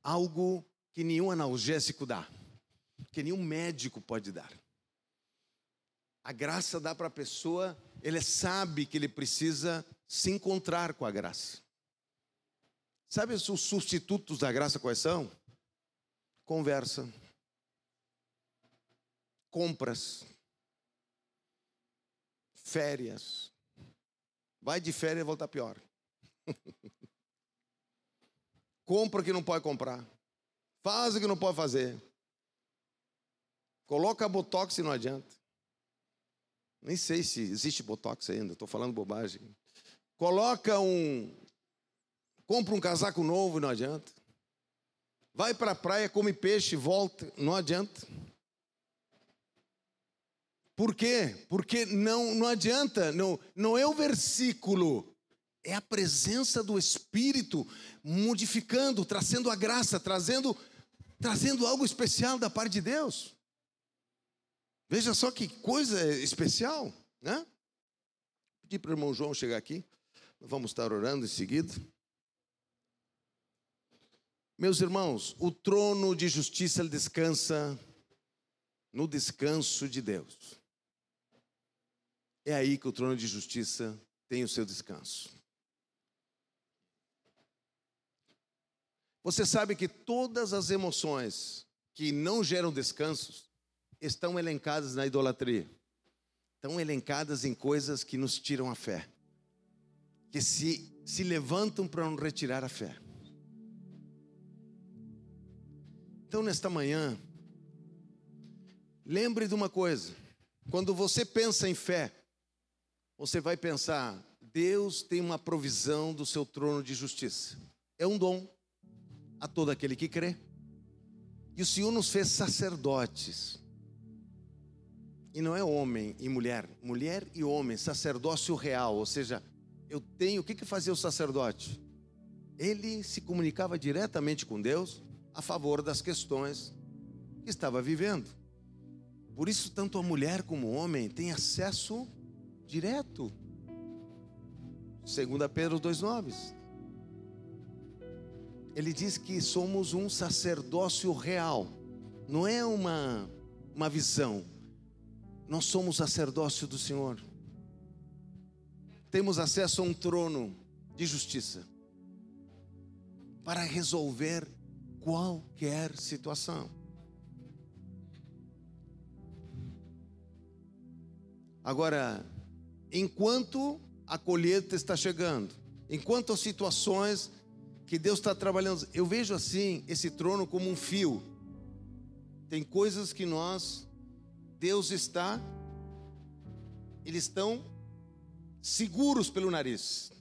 algo que nenhum analgésico dá, que nenhum médico pode dar. A graça dá para a pessoa, ele sabe que ele precisa se encontrar com a graça. Sabe os substitutos da graça quais são? Conversa, compras, férias. Vai de férias e volta pior. Compra o que não pode comprar. Faz o que não pode fazer. Coloca botox e não adianta. Nem sei se existe botox ainda, estou falando bobagem. Coloca um. Compra um casaco novo, não adianta. Vai para a praia, come peixe, volta, não adianta. Por quê? Porque não, não adianta, não, não é o versículo, é a presença do Espírito modificando, trazendo a graça, trazendo, trazendo algo especial da parte de Deus. Veja só que coisa especial, né? Pedi para o irmão João chegar aqui. vamos estar orando em seguida. Meus irmãos, o trono de justiça descansa no descanso de Deus. É aí que o trono de justiça tem o seu descanso. Você sabe que todas as emoções que não geram descansos estão elencadas na idolatria. Estão elencadas em coisas que nos tiram a fé. Que se, se levantam para nos retirar a fé. Então, nesta manhã, lembre de uma coisa: quando você pensa em fé, você vai pensar, Deus tem uma provisão do seu trono de justiça. É um dom a todo aquele que crê. E o Senhor nos fez sacerdotes. E não é homem e mulher, mulher e homem, sacerdócio real, ou seja, eu tenho, o que que fazia o sacerdote? Ele se comunicava diretamente com Deus a favor das questões que estava vivendo. Por isso, tanto a mulher como o homem têm acesso direto. Segunda Pedro 2,9. Ele diz que somos um sacerdócio real. Não é uma, uma visão. Nós somos sacerdócio do Senhor. Temos acesso a um trono de justiça para resolver qualquer situação. Agora, enquanto a colheita está chegando, enquanto as situações que Deus está trabalhando, eu vejo assim esse trono como um fio. Tem coisas que nós, Deus está, eles estão seguros pelo nariz.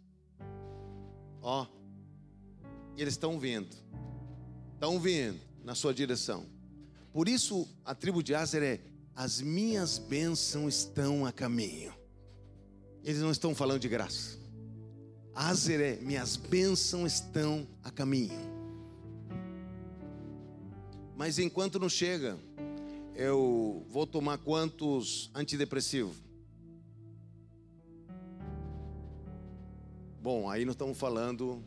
Ó, e eles estão vindo estão vindo na sua direção. Por isso a tribo de Azer é: as minhas bênçãos estão a caminho. Eles não estão falando de graça. Azer é: minhas bênçãos estão a caminho. Mas enquanto não chega, eu vou tomar quantos antidepressivos? Bom, aí nós estamos falando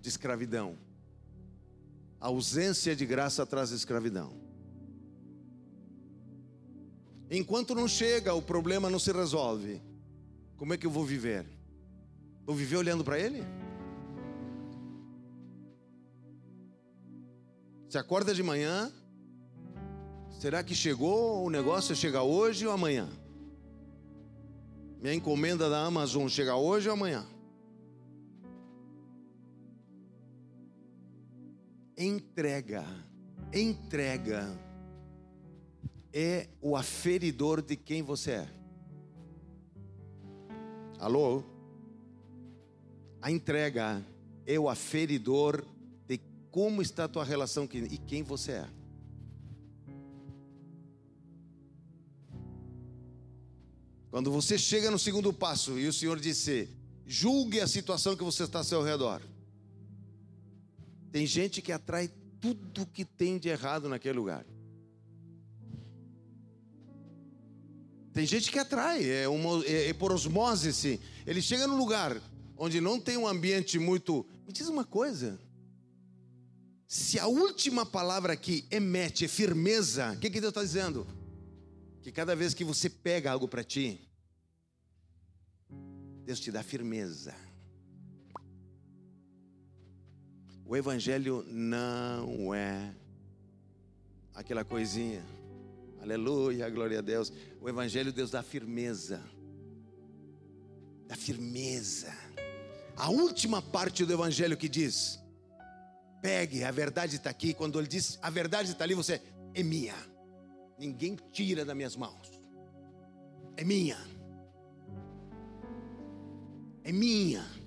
de escravidão. A ausência de graça traz escravidão. Enquanto não chega, o problema não se resolve. Como é que eu vou viver? Vou viver olhando para ele? Se acorda de manhã, será que chegou o negócio chega hoje ou amanhã? Minha encomenda da Amazon chega hoje ou amanhã? entrega, entrega é o aferidor de quem você é. Alô? A entrega é o aferidor de como está a tua relação e quem você é. Quando você chega no segundo passo e o Senhor disse: julgue a situação que você está ao seu redor. Tem gente que atrai tudo que tem de errado naquele lugar. Tem gente que atrai, é, uma, é, é por osmose, sim. Ele chega num lugar onde não tem um ambiente muito. Me diz uma coisa. Se a última palavra aqui é mete, é firmeza, o que, que Deus está dizendo? Que cada vez que você pega algo para ti, Deus te dá firmeza. O Evangelho não é aquela coisinha. Aleluia, glória a Deus. O Evangelho, Deus dá firmeza. Dá firmeza. A última parte do Evangelho que diz: pegue, a verdade está aqui. Quando ele diz a verdade está ali, você é minha. Ninguém tira das minhas mãos. É minha. É minha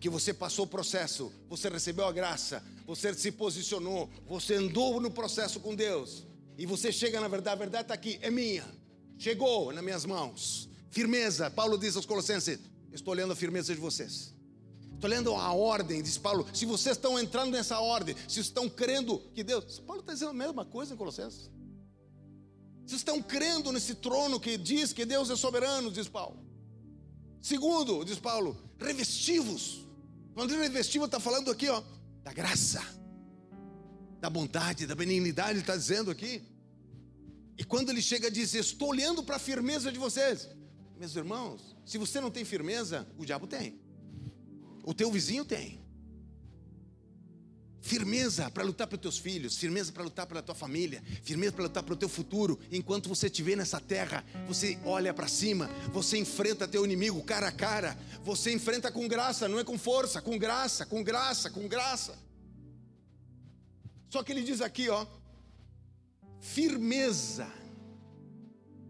porque você passou o processo, você recebeu a graça, você se posicionou, você andou no processo com Deus, e você chega na verdade, a verdade está aqui, é minha, chegou nas minhas mãos. Firmeza, Paulo diz aos Colossenses: Estou olhando a firmeza de vocês. Estou lendo a ordem, diz Paulo. Se vocês estão entrando nessa ordem, se estão crendo que Deus. Paulo está dizendo a mesma coisa em Colossenses. Se estão crendo nesse trono que diz que Deus é soberano, diz Paulo. Segundo, diz Paulo, revestivos. Quando revestivo está falando aqui, ó, da graça, da bondade, da benignidade, ele está dizendo aqui. E quando ele chega, diz: Estou olhando para a firmeza de vocês. Meus irmãos, se você não tem firmeza, o diabo tem, o teu vizinho tem. Firmeza para lutar pelos teus filhos, firmeza para lutar pela tua família, firmeza para lutar pelo teu futuro. Enquanto você estiver nessa terra, você olha para cima, você enfrenta teu inimigo cara a cara, você enfrenta com graça, não é com força, com graça, com graça, com graça. Só que ele diz aqui, ó, firmeza.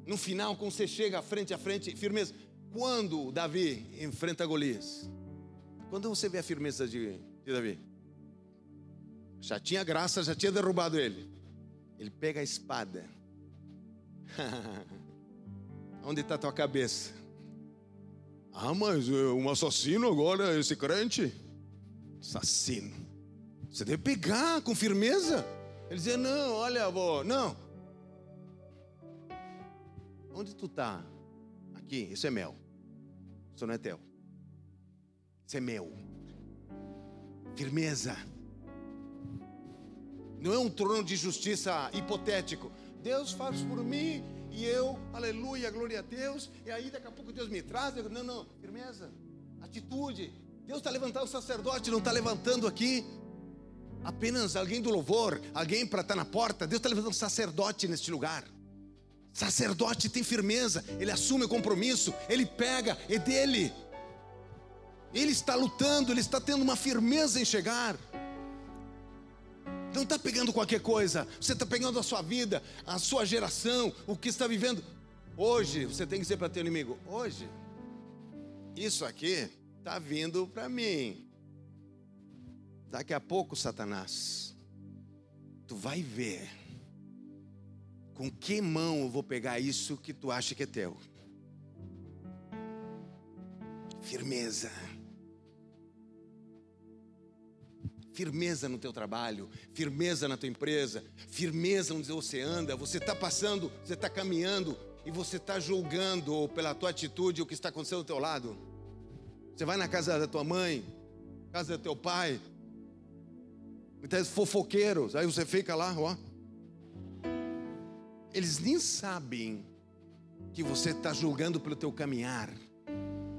No final, quando você chega frente a frente, firmeza. Quando Davi enfrenta Golias? Quando você vê a firmeza de, de Davi? Já tinha graça, já tinha derrubado ele. Ele pega a espada. Onde está tua cabeça? Ah, mas eh, um assassino agora, esse crente? Assassino. Você deve pegar com firmeza. Ele dizia: Não, olha, avô, não. Onde tu está? Aqui, isso é mel. Isso não é teu. É meu. Firmeza. Não é um trono de justiça hipotético. Deus faz por mim e eu, aleluia, glória a Deus. E aí daqui a pouco Deus me traz. Não, não, firmeza, atitude. Deus está levantando o sacerdote, não está levantando aqui apenas alguém do louvor, alguém para estar tá na porta. Deus está levantando sacerdote neste lugar. Sacerdote tem firmeza, ele assume o compromisso, ele pega, é dele. Ele está lutando, ele está tendo uma firmeza em chegar. Não está pegando qualquer coisa, você está pegando a sua vida, a sua geração, o que está vivendo. Hoje, você tem que dizer para teu inimigo: hoje, isso aqui está vindo para mim. Daqui a pouco, Satanás, tu vai ver com que mão eu vou pegar isso que tu acha que é teu. Firmeza. Firmeza no teu trabalho, firmeza na tua empresa, firmeza onde você anda. Você está passando, você está caminhando e você está julgando pela tua atitude o que está acontecendo ao teu lado. Você vai na casa da tua mãe, casa do teu pai, muitas fofoqueiros, aí você fica lá, ó. Eles nem sabem que você está julgando pelo teu caminhar,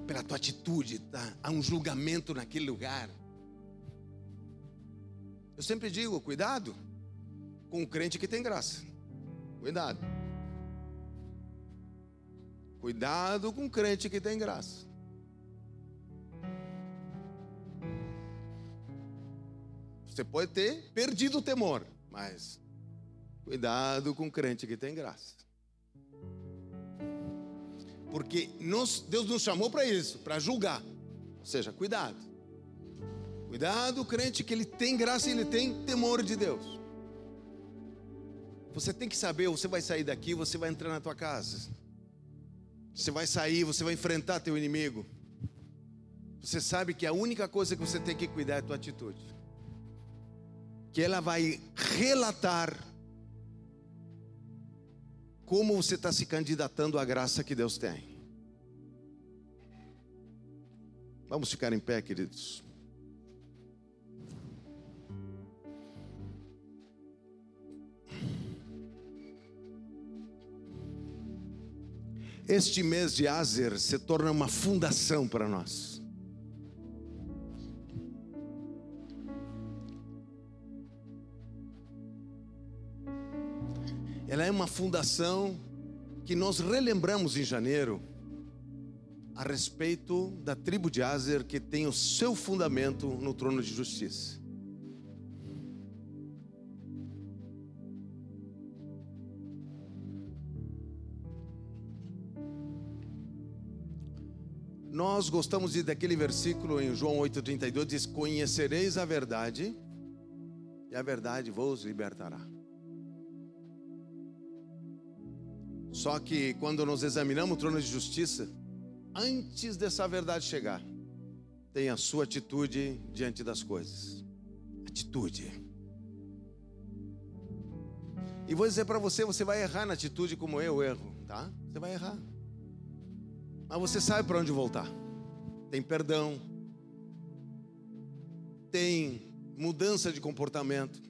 pela tua atitude, tá? há um julgamento naquele lugar. Eu sempre digo, cuidado com o crente que tem graça. Cuidado. Cuidado com o crente que tem graça. Você pode ter perdido o temor, mas cuidado com o crente que tem graça. Porque Deus nos chamou para isso, para julgar. Ou seja, cuidado. Cuidado, crente, que ele tem graça e ele tem temor de Deus. Você tem que saber, você vai sair daqui, você vai entrar na tua casa. Você vai sair, você vai enfrentar teu inimigo. Você sabe que a única coisa que você tem que cuidar é a tua atitude que ela vai relatar como você está se candidatando à graça que Deus tem. Vamos ficar em pé, queridos. Este mês de Azer se torna uma fundação para nós. Ela é uma fundação que nós relembramos em janeiro a respeito da tribo de Azer que tem o seu fundamento no trono de justiça. Nós gostamos de, daquele versículo em João 8,32: diz: Conhecereis a verdade, e a verdade vos libertará. Só que quando nós examinamos o trono de justiça, antes dessa verdade chegar, tem a sua atitude diante das coisas. Atitude. E vou dizer para você, você vai errar na atitude como eu erro, tá? Você vai errar. Mas você sabe para onde voltar. tem perdão, tem mudança de comportamento.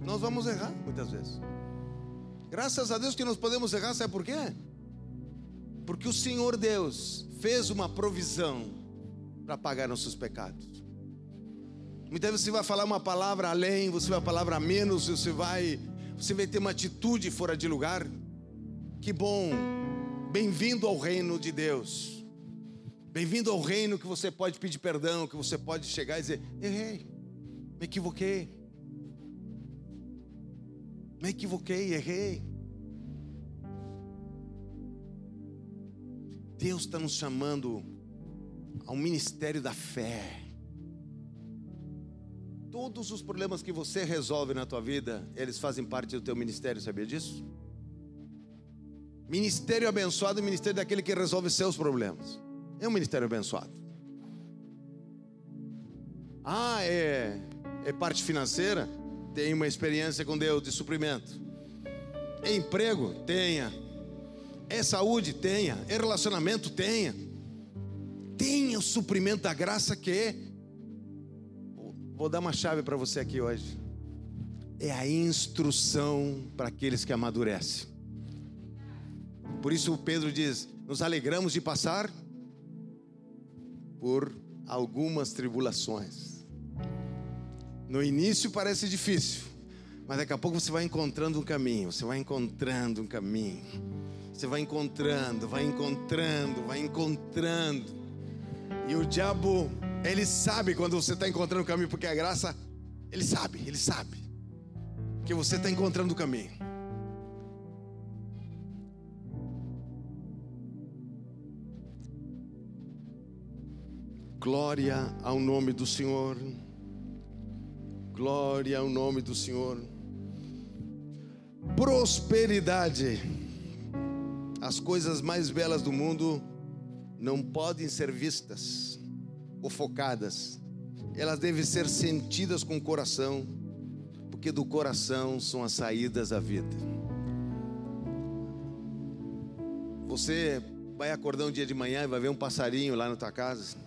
Nós vamos errar muitas vezes. Graças a Deus que nós podemos errar, sabe por quê? Porque o Senhor Deus fez uma provisão para pagar nossos pecados. Muitas vezes você vai falar uma palavra além, você vai palavra menos, você vai, você vai ter uma atitude fora de lugar. Que bom, bem-vindo ao reino de Deus. Bem-vindo ao reino que você pode pedir perdão, que você pode chegar e dizer: errei, me equivoquei, me equivoquei, errei. Deus está nos chamando ao ministério da fé. Todos os problemas que você resolve na tua vida, eles fazem parte do teu ministério, sabia disso? Ministério abençoado é o ministério daquele que resolve seus problemas. É um ministério abençoado. Ah, é, é parte financeira? Tem uma experiência com Deus de suprimento. É emprego? Tenha. É saúde? Tenha. É relacionamento? Tenha. Tenha o suprimento da graça que é. Vou dar uma chave para você aqui hoje. É a instrução para aqueles que amadurecem. Por isso Pedro diz: Nos alegramos de passar por algumas tribulações. No início parece difícil, mas daqui a pouco você vai encontrando um caminho, você vai encontrando um caminho. Você vai encontrando, vai encontrando, vai encontrando. E o diabo, ele sabe quando você está encontrando o caminho, porque a graça, ele sabe, ele sabe que você está encontrando o caminho. Glória ao nome do Senhor. Glória ao nome do Senhor. Prosperidade. As coisas mais belas do mundo não podem ser vistas ou focadas. Elas devem ser sentidas com o coração, porque do coração são as saídas da vida. Você vai acordar um dia de manhã e vai ver um passarinho lá na tua casa.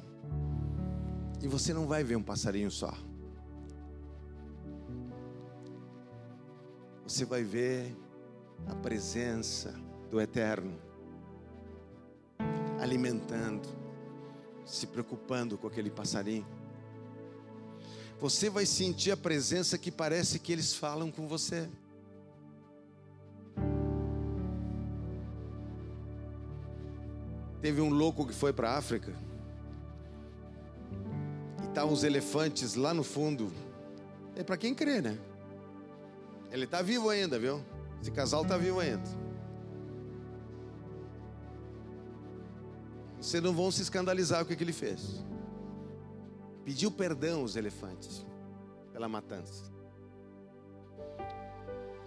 E você não vai ver um passarinho só. Você vai ver a presença do Eterno alimentando, se preocupando com aquele passarinho. Você vai sentir a presença que parece que eles falam com você. Teve um louco que foi para a África tá os elefantes lá no fundo. É para quem crê, né? Ele está vivo ainda, viu? Esse casal está vivo ainda. Vocês não vão se escandalizar com o que ele fez. Pediu perdão aos elefantes pela matança.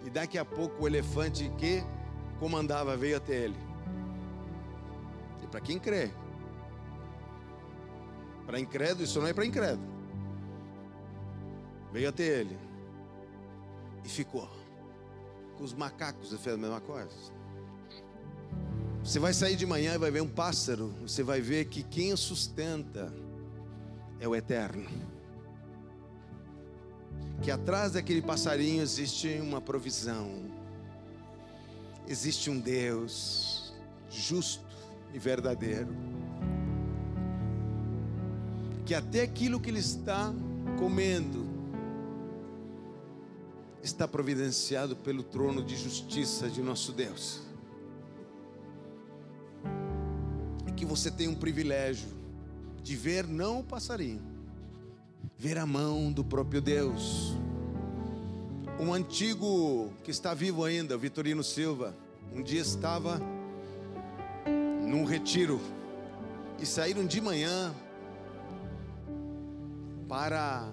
E daqui a pouco o elefante que comandava veio até ele. E para quem crê, para incrédulo, isso não é para incrédulo. Veio até ele e ficou. Com os macacos, ele fez a mesma coisa. Você vai sair de manhã e vai ver um pássaro, você vai ver que quem o sustenta é o eterno. Que atrás daquele passarinho existe uma provisão, existe um Deus justo e verdadeiro que até aquilo que ele está comendo está providenciado pelo trono de justiça de nosso Deus. E que você tem um privilégio de ver não o passarinho, ver a mão do próprio Deus. Um antigo que está vivo ainda, Vitorino Silva, um dia estava num retiro e saíram de manhã para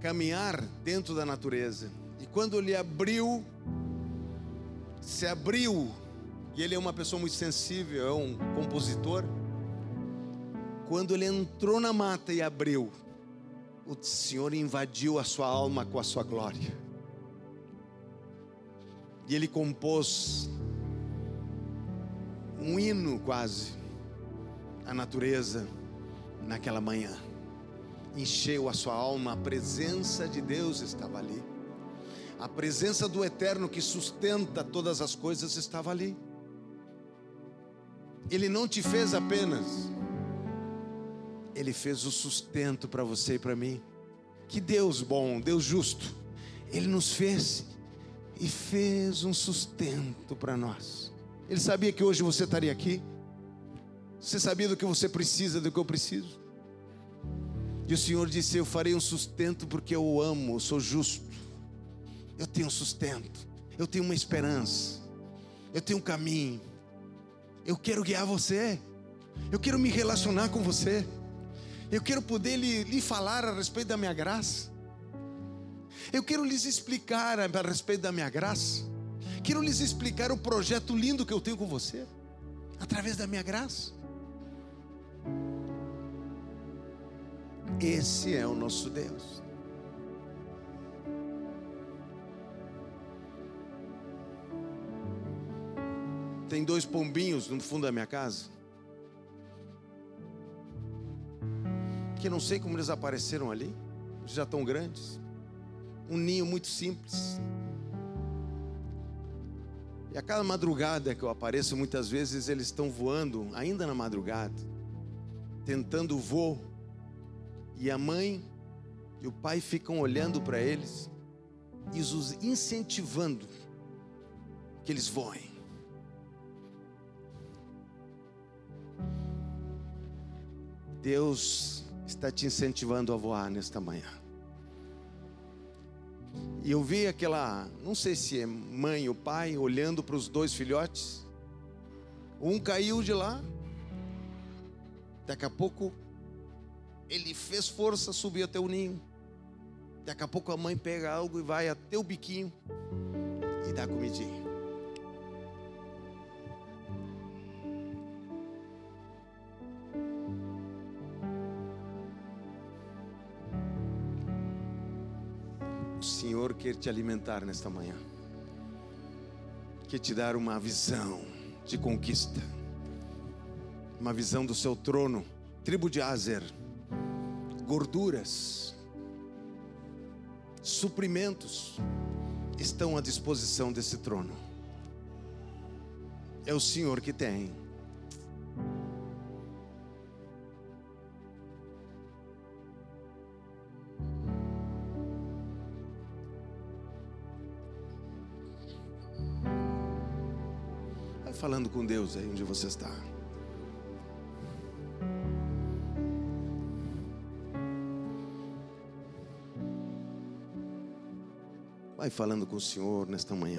caminhar dentro da natureza. E quando ele abriu, se abriu, e ele é uma pessoa muito sensível, é um compositor. Quando ele entrou na mata e abriu, o Senhor invadiu a sua alma com a sua glória. E ele compôs um hino quase à natureza naquela manhã. Encheu a sua alma, a presença de Deus estava ali. A presença do Eterno que sustenta todas as coisas estava ali. Ele não te fez apenas, Ele fez o sustento para você e para mim. Que Deus bom, Deus justo, Ele nos fez e fez um sustento para nós. Ele sabia que hoje você estaria aqui. Você sabia do que você precisa, do que eu preciso. E o Senhor disse: Eu farei um sustento porque eu o amo, eu sou justo. Eu tenho um sustento, eu tenho uma esperança, eu tenho um caminho. Eu quero guiar você. Eu quero me relacionar com você. Eu quero poder lhe, lhe falar a respeito da minha graça. Eu quero lhes explicar a, a respeito da minha graça. Quero lhes explicar o projeto lindo que eu tenho com você, através da minha graça. Esse é o nosso Deus. Tem dois pombinhos no fundo da minha casa. Que não sei como eles apareceram ali. Já tão grandes. Um ninho muito simples. E a cada madrugada que eu apareço, muitas vezes eles estão voando, ainda na madrugada, tentando voo. E a mãe e o pai ficam olhando para eles e os incentivando que eles voem. Deus está te incentivando a voar nesta manhã. E eu vi aquela, não sei se é mãe ou pai, olhando para os dois filhotes. Um caiu de lá, daqui a pouco ele fez força, subiu até o ninho. Daqui a pouco a mãe pega algo e vai até o biquinho e dá comidinha. Senhor quer te alimentar nesta manhã, quer te dar uma visão de conquista, uma visão do seu trono, tribo de Azer, gorduras, suprimentos estão à disposição desse trono. É o Senhor que tem. falando com Deus aí onde você está. Vai falando com o Senhor nesta manhã.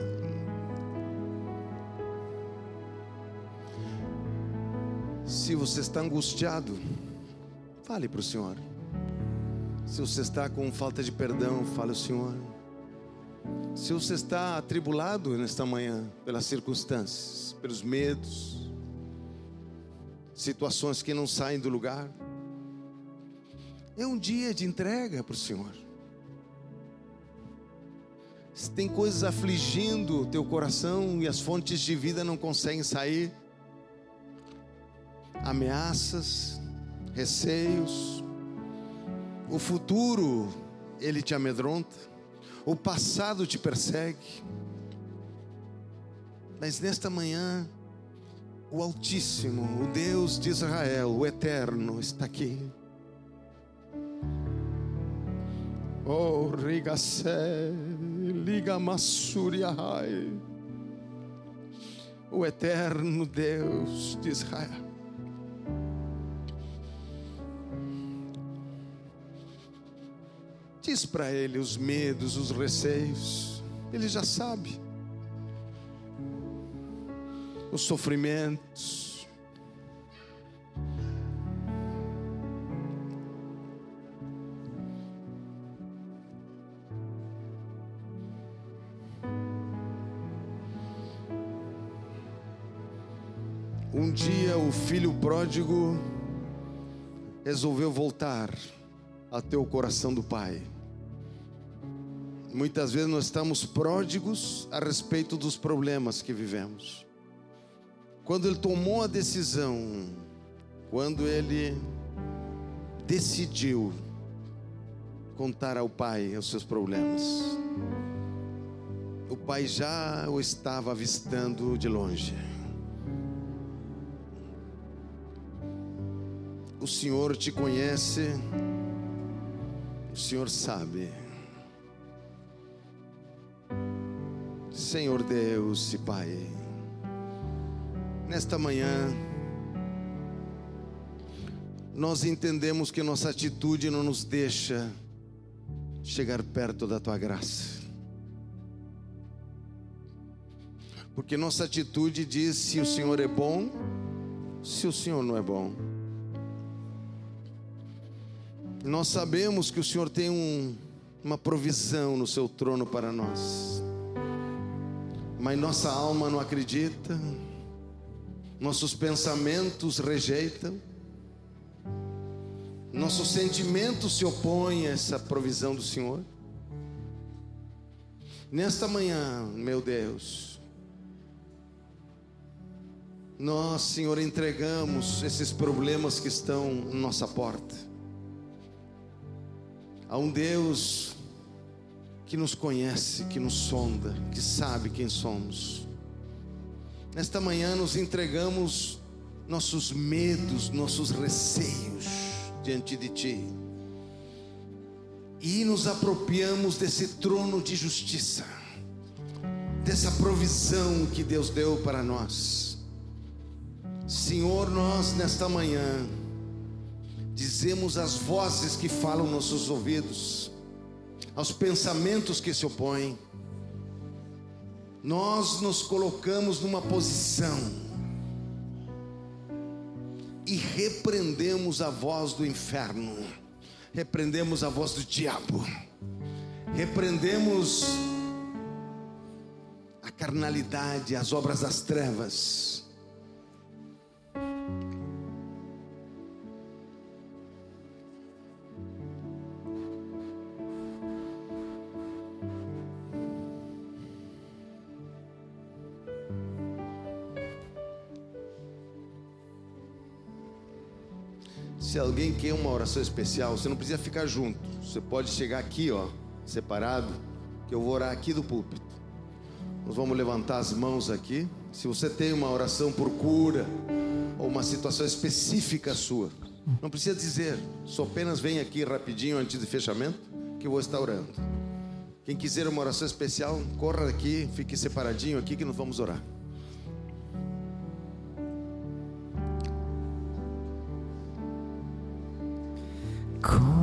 Se você está angustiado, fale para o Senhor. Se você está com falta de perdão, fale ao Senhor. Se você está atribulado nesta manhã pelas circunstâncias, pelos medos, situações que não saem do lugar, é um dia de entrega para o Senhor. Se tem coisas afligindo o teu coração e as fontes de vida não conseguem sair, ameaças, receios, o futuro ele te amedronta o passado te persegue. Mas nesta manhã, o Altíssimo, o Deus de Israel, o Eterno, está aqui. Oh, Rigacé, Liga Massuriahai, o Eterno Deus de Israel. Diz para ele os medos, os receios. Ele já sabe. Os sofrimentos. O filho pródigo resolveu voltar até o coração do pai. Muitas vezes nós estamos pródigos a respeito dos problemas que vivemos. Quando ele tomou a decisão, quando ele decidiu contar ao pai os seus problemas. O pai já o estava avistando de longe. O Senhor te conhece, o Senhor sabe. Senhor Deus e Pai, nesta manhã, nós entendemos que nossa atitude não nos deixa chegar perto da tua graça. Porque nossa atitude diz se o Senhor é bom, se o Senhor não é bom. Nós sabemos que o Senhor tem um, uma provisão no seu trono para nós, mas nossa alma não acredita, nossos pensamentos rejeitam, nossos sentimentos se opõem a essa provisão do Senhor. Nesta manhã, meu Deus, nós, Senhor, entregamos esses problemas que estão na nossa porta a um Deus que nos conhece, que nos sonda, que sabe quem somos. Nesta manhã nos entregamos nossos medos, nossos receios diante de Ti. E nos apropriamos desse trono de justiça, dessa provisão que Deus deu para nós. Senhor, nós nesta manhã dizemos as vozes que falam nossos ouvidos, aos pensamentos que se opõem. Nós nos colocamos numa posição e repreendemos a voz do inferno, repreendemos a voz do diabo, repreendemos a carnalidade, as obras das trevas. Se alguém quer uma oração especial, você não precisa ficar junto. Você pode chegar aqui, ó, separado, que eu vou orar aqui do púlpito. Nós vamos levantar as mãos aqui. Se você tem uma oração por cura ou uma situação específica sua, não precisa dizer, só apenas vem aqui rapidinho antes do fechamento que eu vou estar orando. Quem quiser uma oração especial, corra aqui, fique separadinho aqui que nós vamos orar. cool.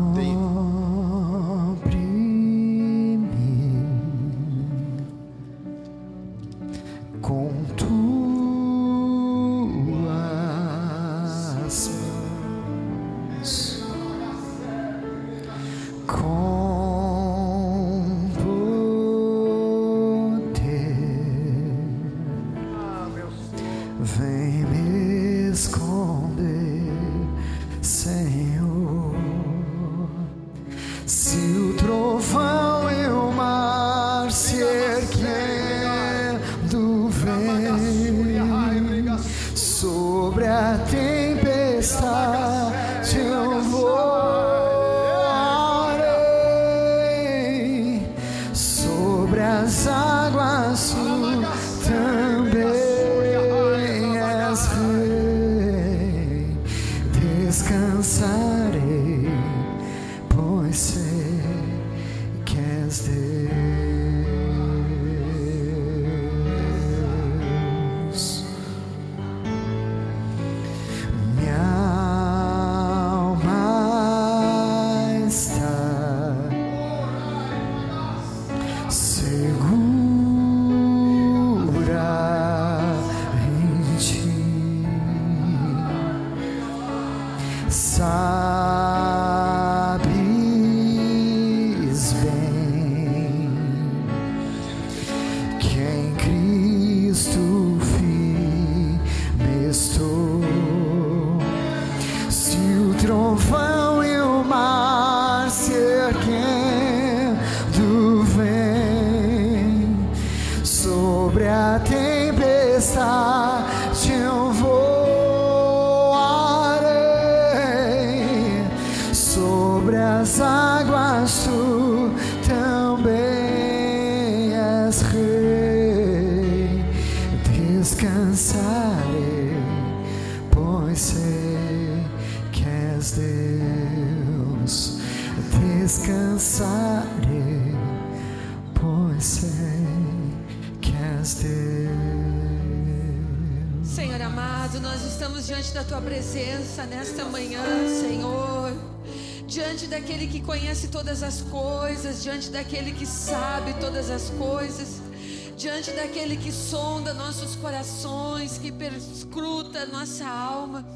Daquele que sonda nossos corações, que perscruta nossa alma,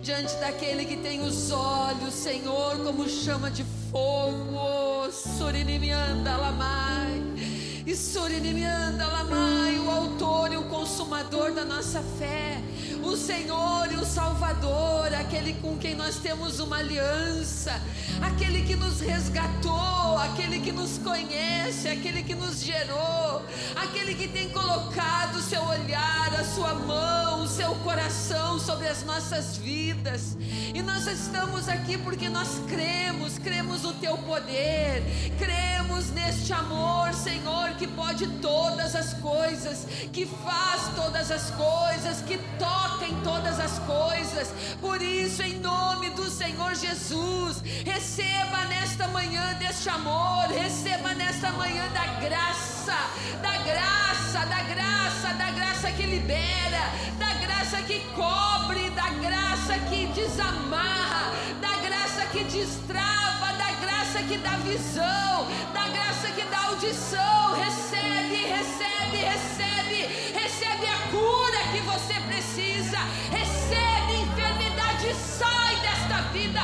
diante daquele que tem os olhos, Senhor, como chama de fogo, oh, Surinimianda Lamai. E Surinimianda Lamai, o autor e o consumador da nossa fé, o Senhor e o Salvador, aquele com quem nós temos uma aliança, aquele que nos resgatou, aquele que nos conhece, aquele que nos gerou, aquele que tem colocado o seu olhar, a sua mão, o seu coração sobre as nossas vidas. E nós estamos aqui porque nós cremos, cremos no teu poder, cremos neste amor, Senhor, que pode todas as coisas, que faz todas as coisas, que toca em todas as coisas. Por isso, em nome do Senhor Jesus, receba nesta manhã deste amor, receba nesta manhã da graça, da graça, da graça, da graça que libera, da graça que cobre, da graça que desamarra, da graça que destrava, da graça que dá visão, da graça que dá audição. Recebe, recebe, recebe, recebe a cura que você precisa. Recebe enfermidade, sai desta vida.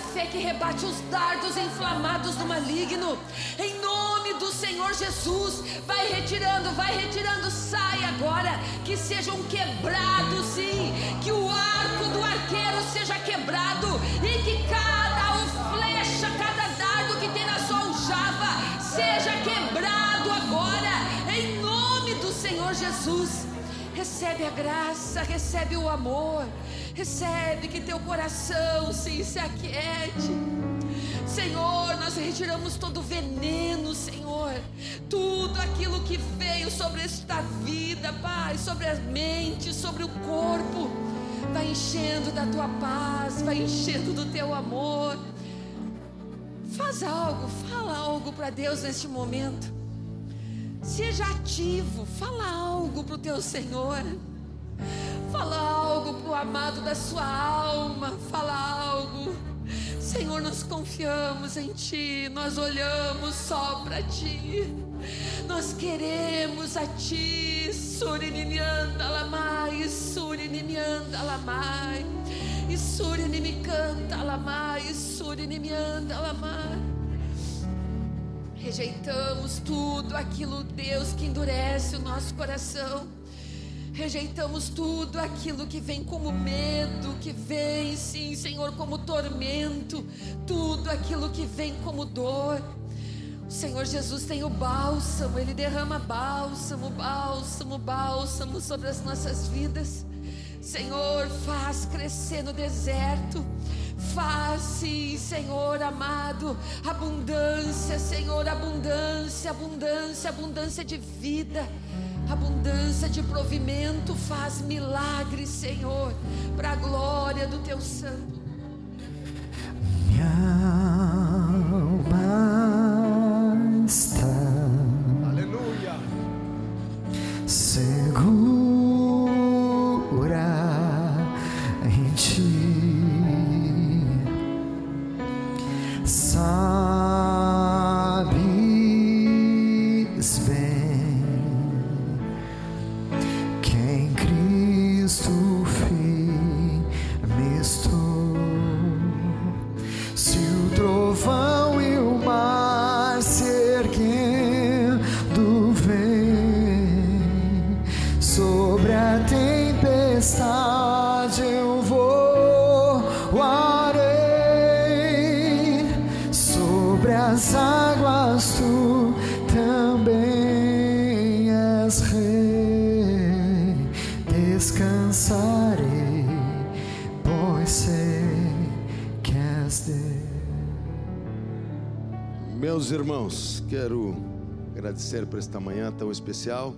Fé que rebate os dardos inflamados do maligno. Em nome do Senhor Jesus, vai retirando, vai retirando, sai agora. Que sejam quebrados, sim. Que o arco do arqueiro seja quebrado e que cada flecha, cada dardo que tem na sua aljava seja quebrado agora. Em nome do Senhor Jesus. Recebe a graça, recebe o amor, recebe que teu coração sim se aquiete. Senhor, nós retiramos todo veneno, Senhor, tudo aquilo que veio sobre esta vida, Pai, sobre a mente, sobre o corpo, vai enchendo da tua paz, vai enchendo do teu amor. Faz algo, fala algo para Deus neste momento. Seja ativo, fala algo para o teu Senhor. Fala algo para o amado da sua alma. Fala algo. Senhor, nós confiamos em Ti, nós olhamos só para Ti. Nós queremos a Ti. Surininianda lamai, surininianda lamai. E surinimicanta lamai, surinimianda lamai. Rejeitamos tudo aquilo, Deus, que endurece o nosso coração. Rejeitamos tudo aquilo que vem como medo, que vem, sim, Senhor, como tormento, tudo aquilo que vem como dor. O Senhor Jesus tem o bálsamo, Ele derrama bálsamo, bálsamo, bálsamo sobre as nossas vidas. Senhor, faz crescer no deserto, faz sim, Senhor amado, abundância, Senhor, abundância, abundância, abundância de vida, abundância de provimento, faz milagres, Senhor, para a glória do teu santo. Minha agradecer por esta manhã tão especial.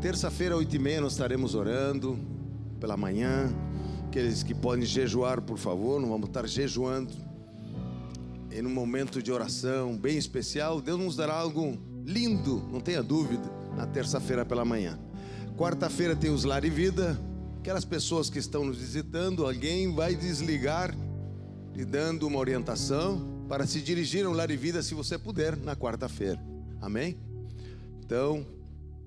Terça-feira, oito e meia, nós estaremos orando pela manhã. Aqueles que podem jejuar, por favor, não vamos estar jejuando. Em um momento de oração bem especial, Deus nos dará algo lindo, não tenha dúvida, na terça-feira pela manhã. Quarta-feira tem os Lar e Vida. Aquelas pessoas que estão nos visitando, alguém vai desligar lhe dando uma orientação para se dirigir ao Lar e Vida se você puder na quarta-feira. Amém? Então,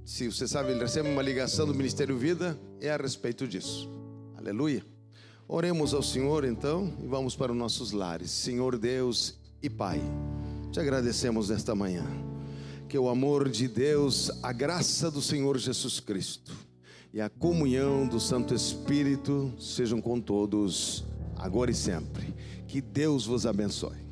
se você sabe, ele recebe uma ligação do Ministério Vida, é a respeito disso. Aleluia. Oremos ao Senhor então e vamos para os nossos lares. Senhor Deus e Pai, te agradecemos nesta manhã. Que o amor de Deus, a graça do Senhor Jesus Cristo e a comunhão do Santo Espírito sejam com todos, agora e sempre. Que Deus vos abençoe.